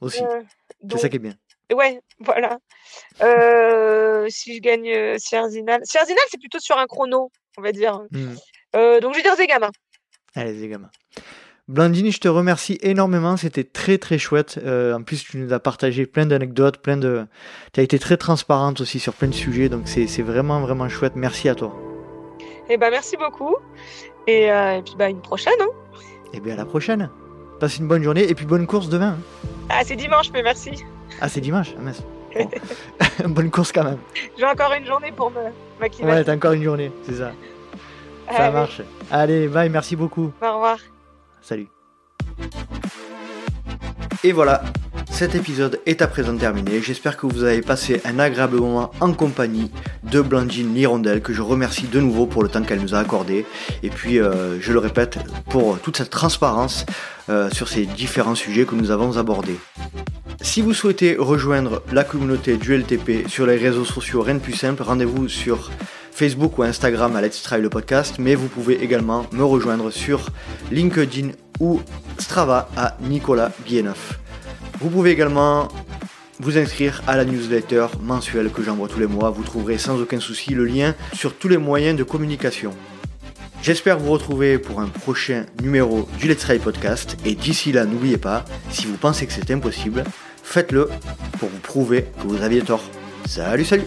Aussi. Euh, c'est donc, ça qui est bien. Ouais, voilà. Si je gagne Sierzinal. Sierzinal, c'est plutôt sur un chrono, on va dire. Hmm. Donc, je vais dire Zegama. Allez, Zegama. Blandine, je te remercie énormément. C'était très très chouette. Euh, en plus, tu nous as partagé plein d'anecdotes, plein de. Tu as été très transparente aussi sur plein de sujets. Donc, c'est vraiment vraiment chouette. Merci à toi. Eh ben, merci beaucoup. Et, euh, et puis, bah, une prochaine. Hein. Et bien, à la prochaine. Passe une bonne journée et puis bonne course demain. hein. Ah, c'est dimanche, mais merci. Ah, c'est dimanche. Ah, mince. Bon. bonne course quand même. J'ai encore une journée pour me Ouais, m'acclimater. t'as encore une journée. C'est ça. Ça Allez, marche. Allez, bye. Merci beaucoup. Au revoir. Salut. Et voilà, cet épisode est à présent terminé. J'espère que vous avez passé un agréable moment en compagnie de Blandine Lirondelle, que je remercie de nouveau pour le temps qu'elle nous a accordé. Et puis, euh, je le répète, pour toute cette transparence euh, sur ces différents sujets que nous avons abordés. Si vous souhaitez rejoindre la communauté du LTP sur les réseaux sociaux, rien de plus simple, rendez-vous sur Facebook ou Instagram à Let's Try le podcast, mais vous pouvez également me rejoindre sur LinkedIn ou Strava à Nicolas Guilleneuf. Vous pouvez également vous inscrire à la newsletter mensuelle que j'envoie tous les mois. Vous trouverez sans aucun souci le lien sur tous les moyens de communication. J'espère vous retrouver pour un prochain numéro du Let's Try podcast. Et d'ici là, n'oubliez pas, si vous pensez que c'est impossible, faites-le pour vous prouver que vous aviez tort. Salut, salut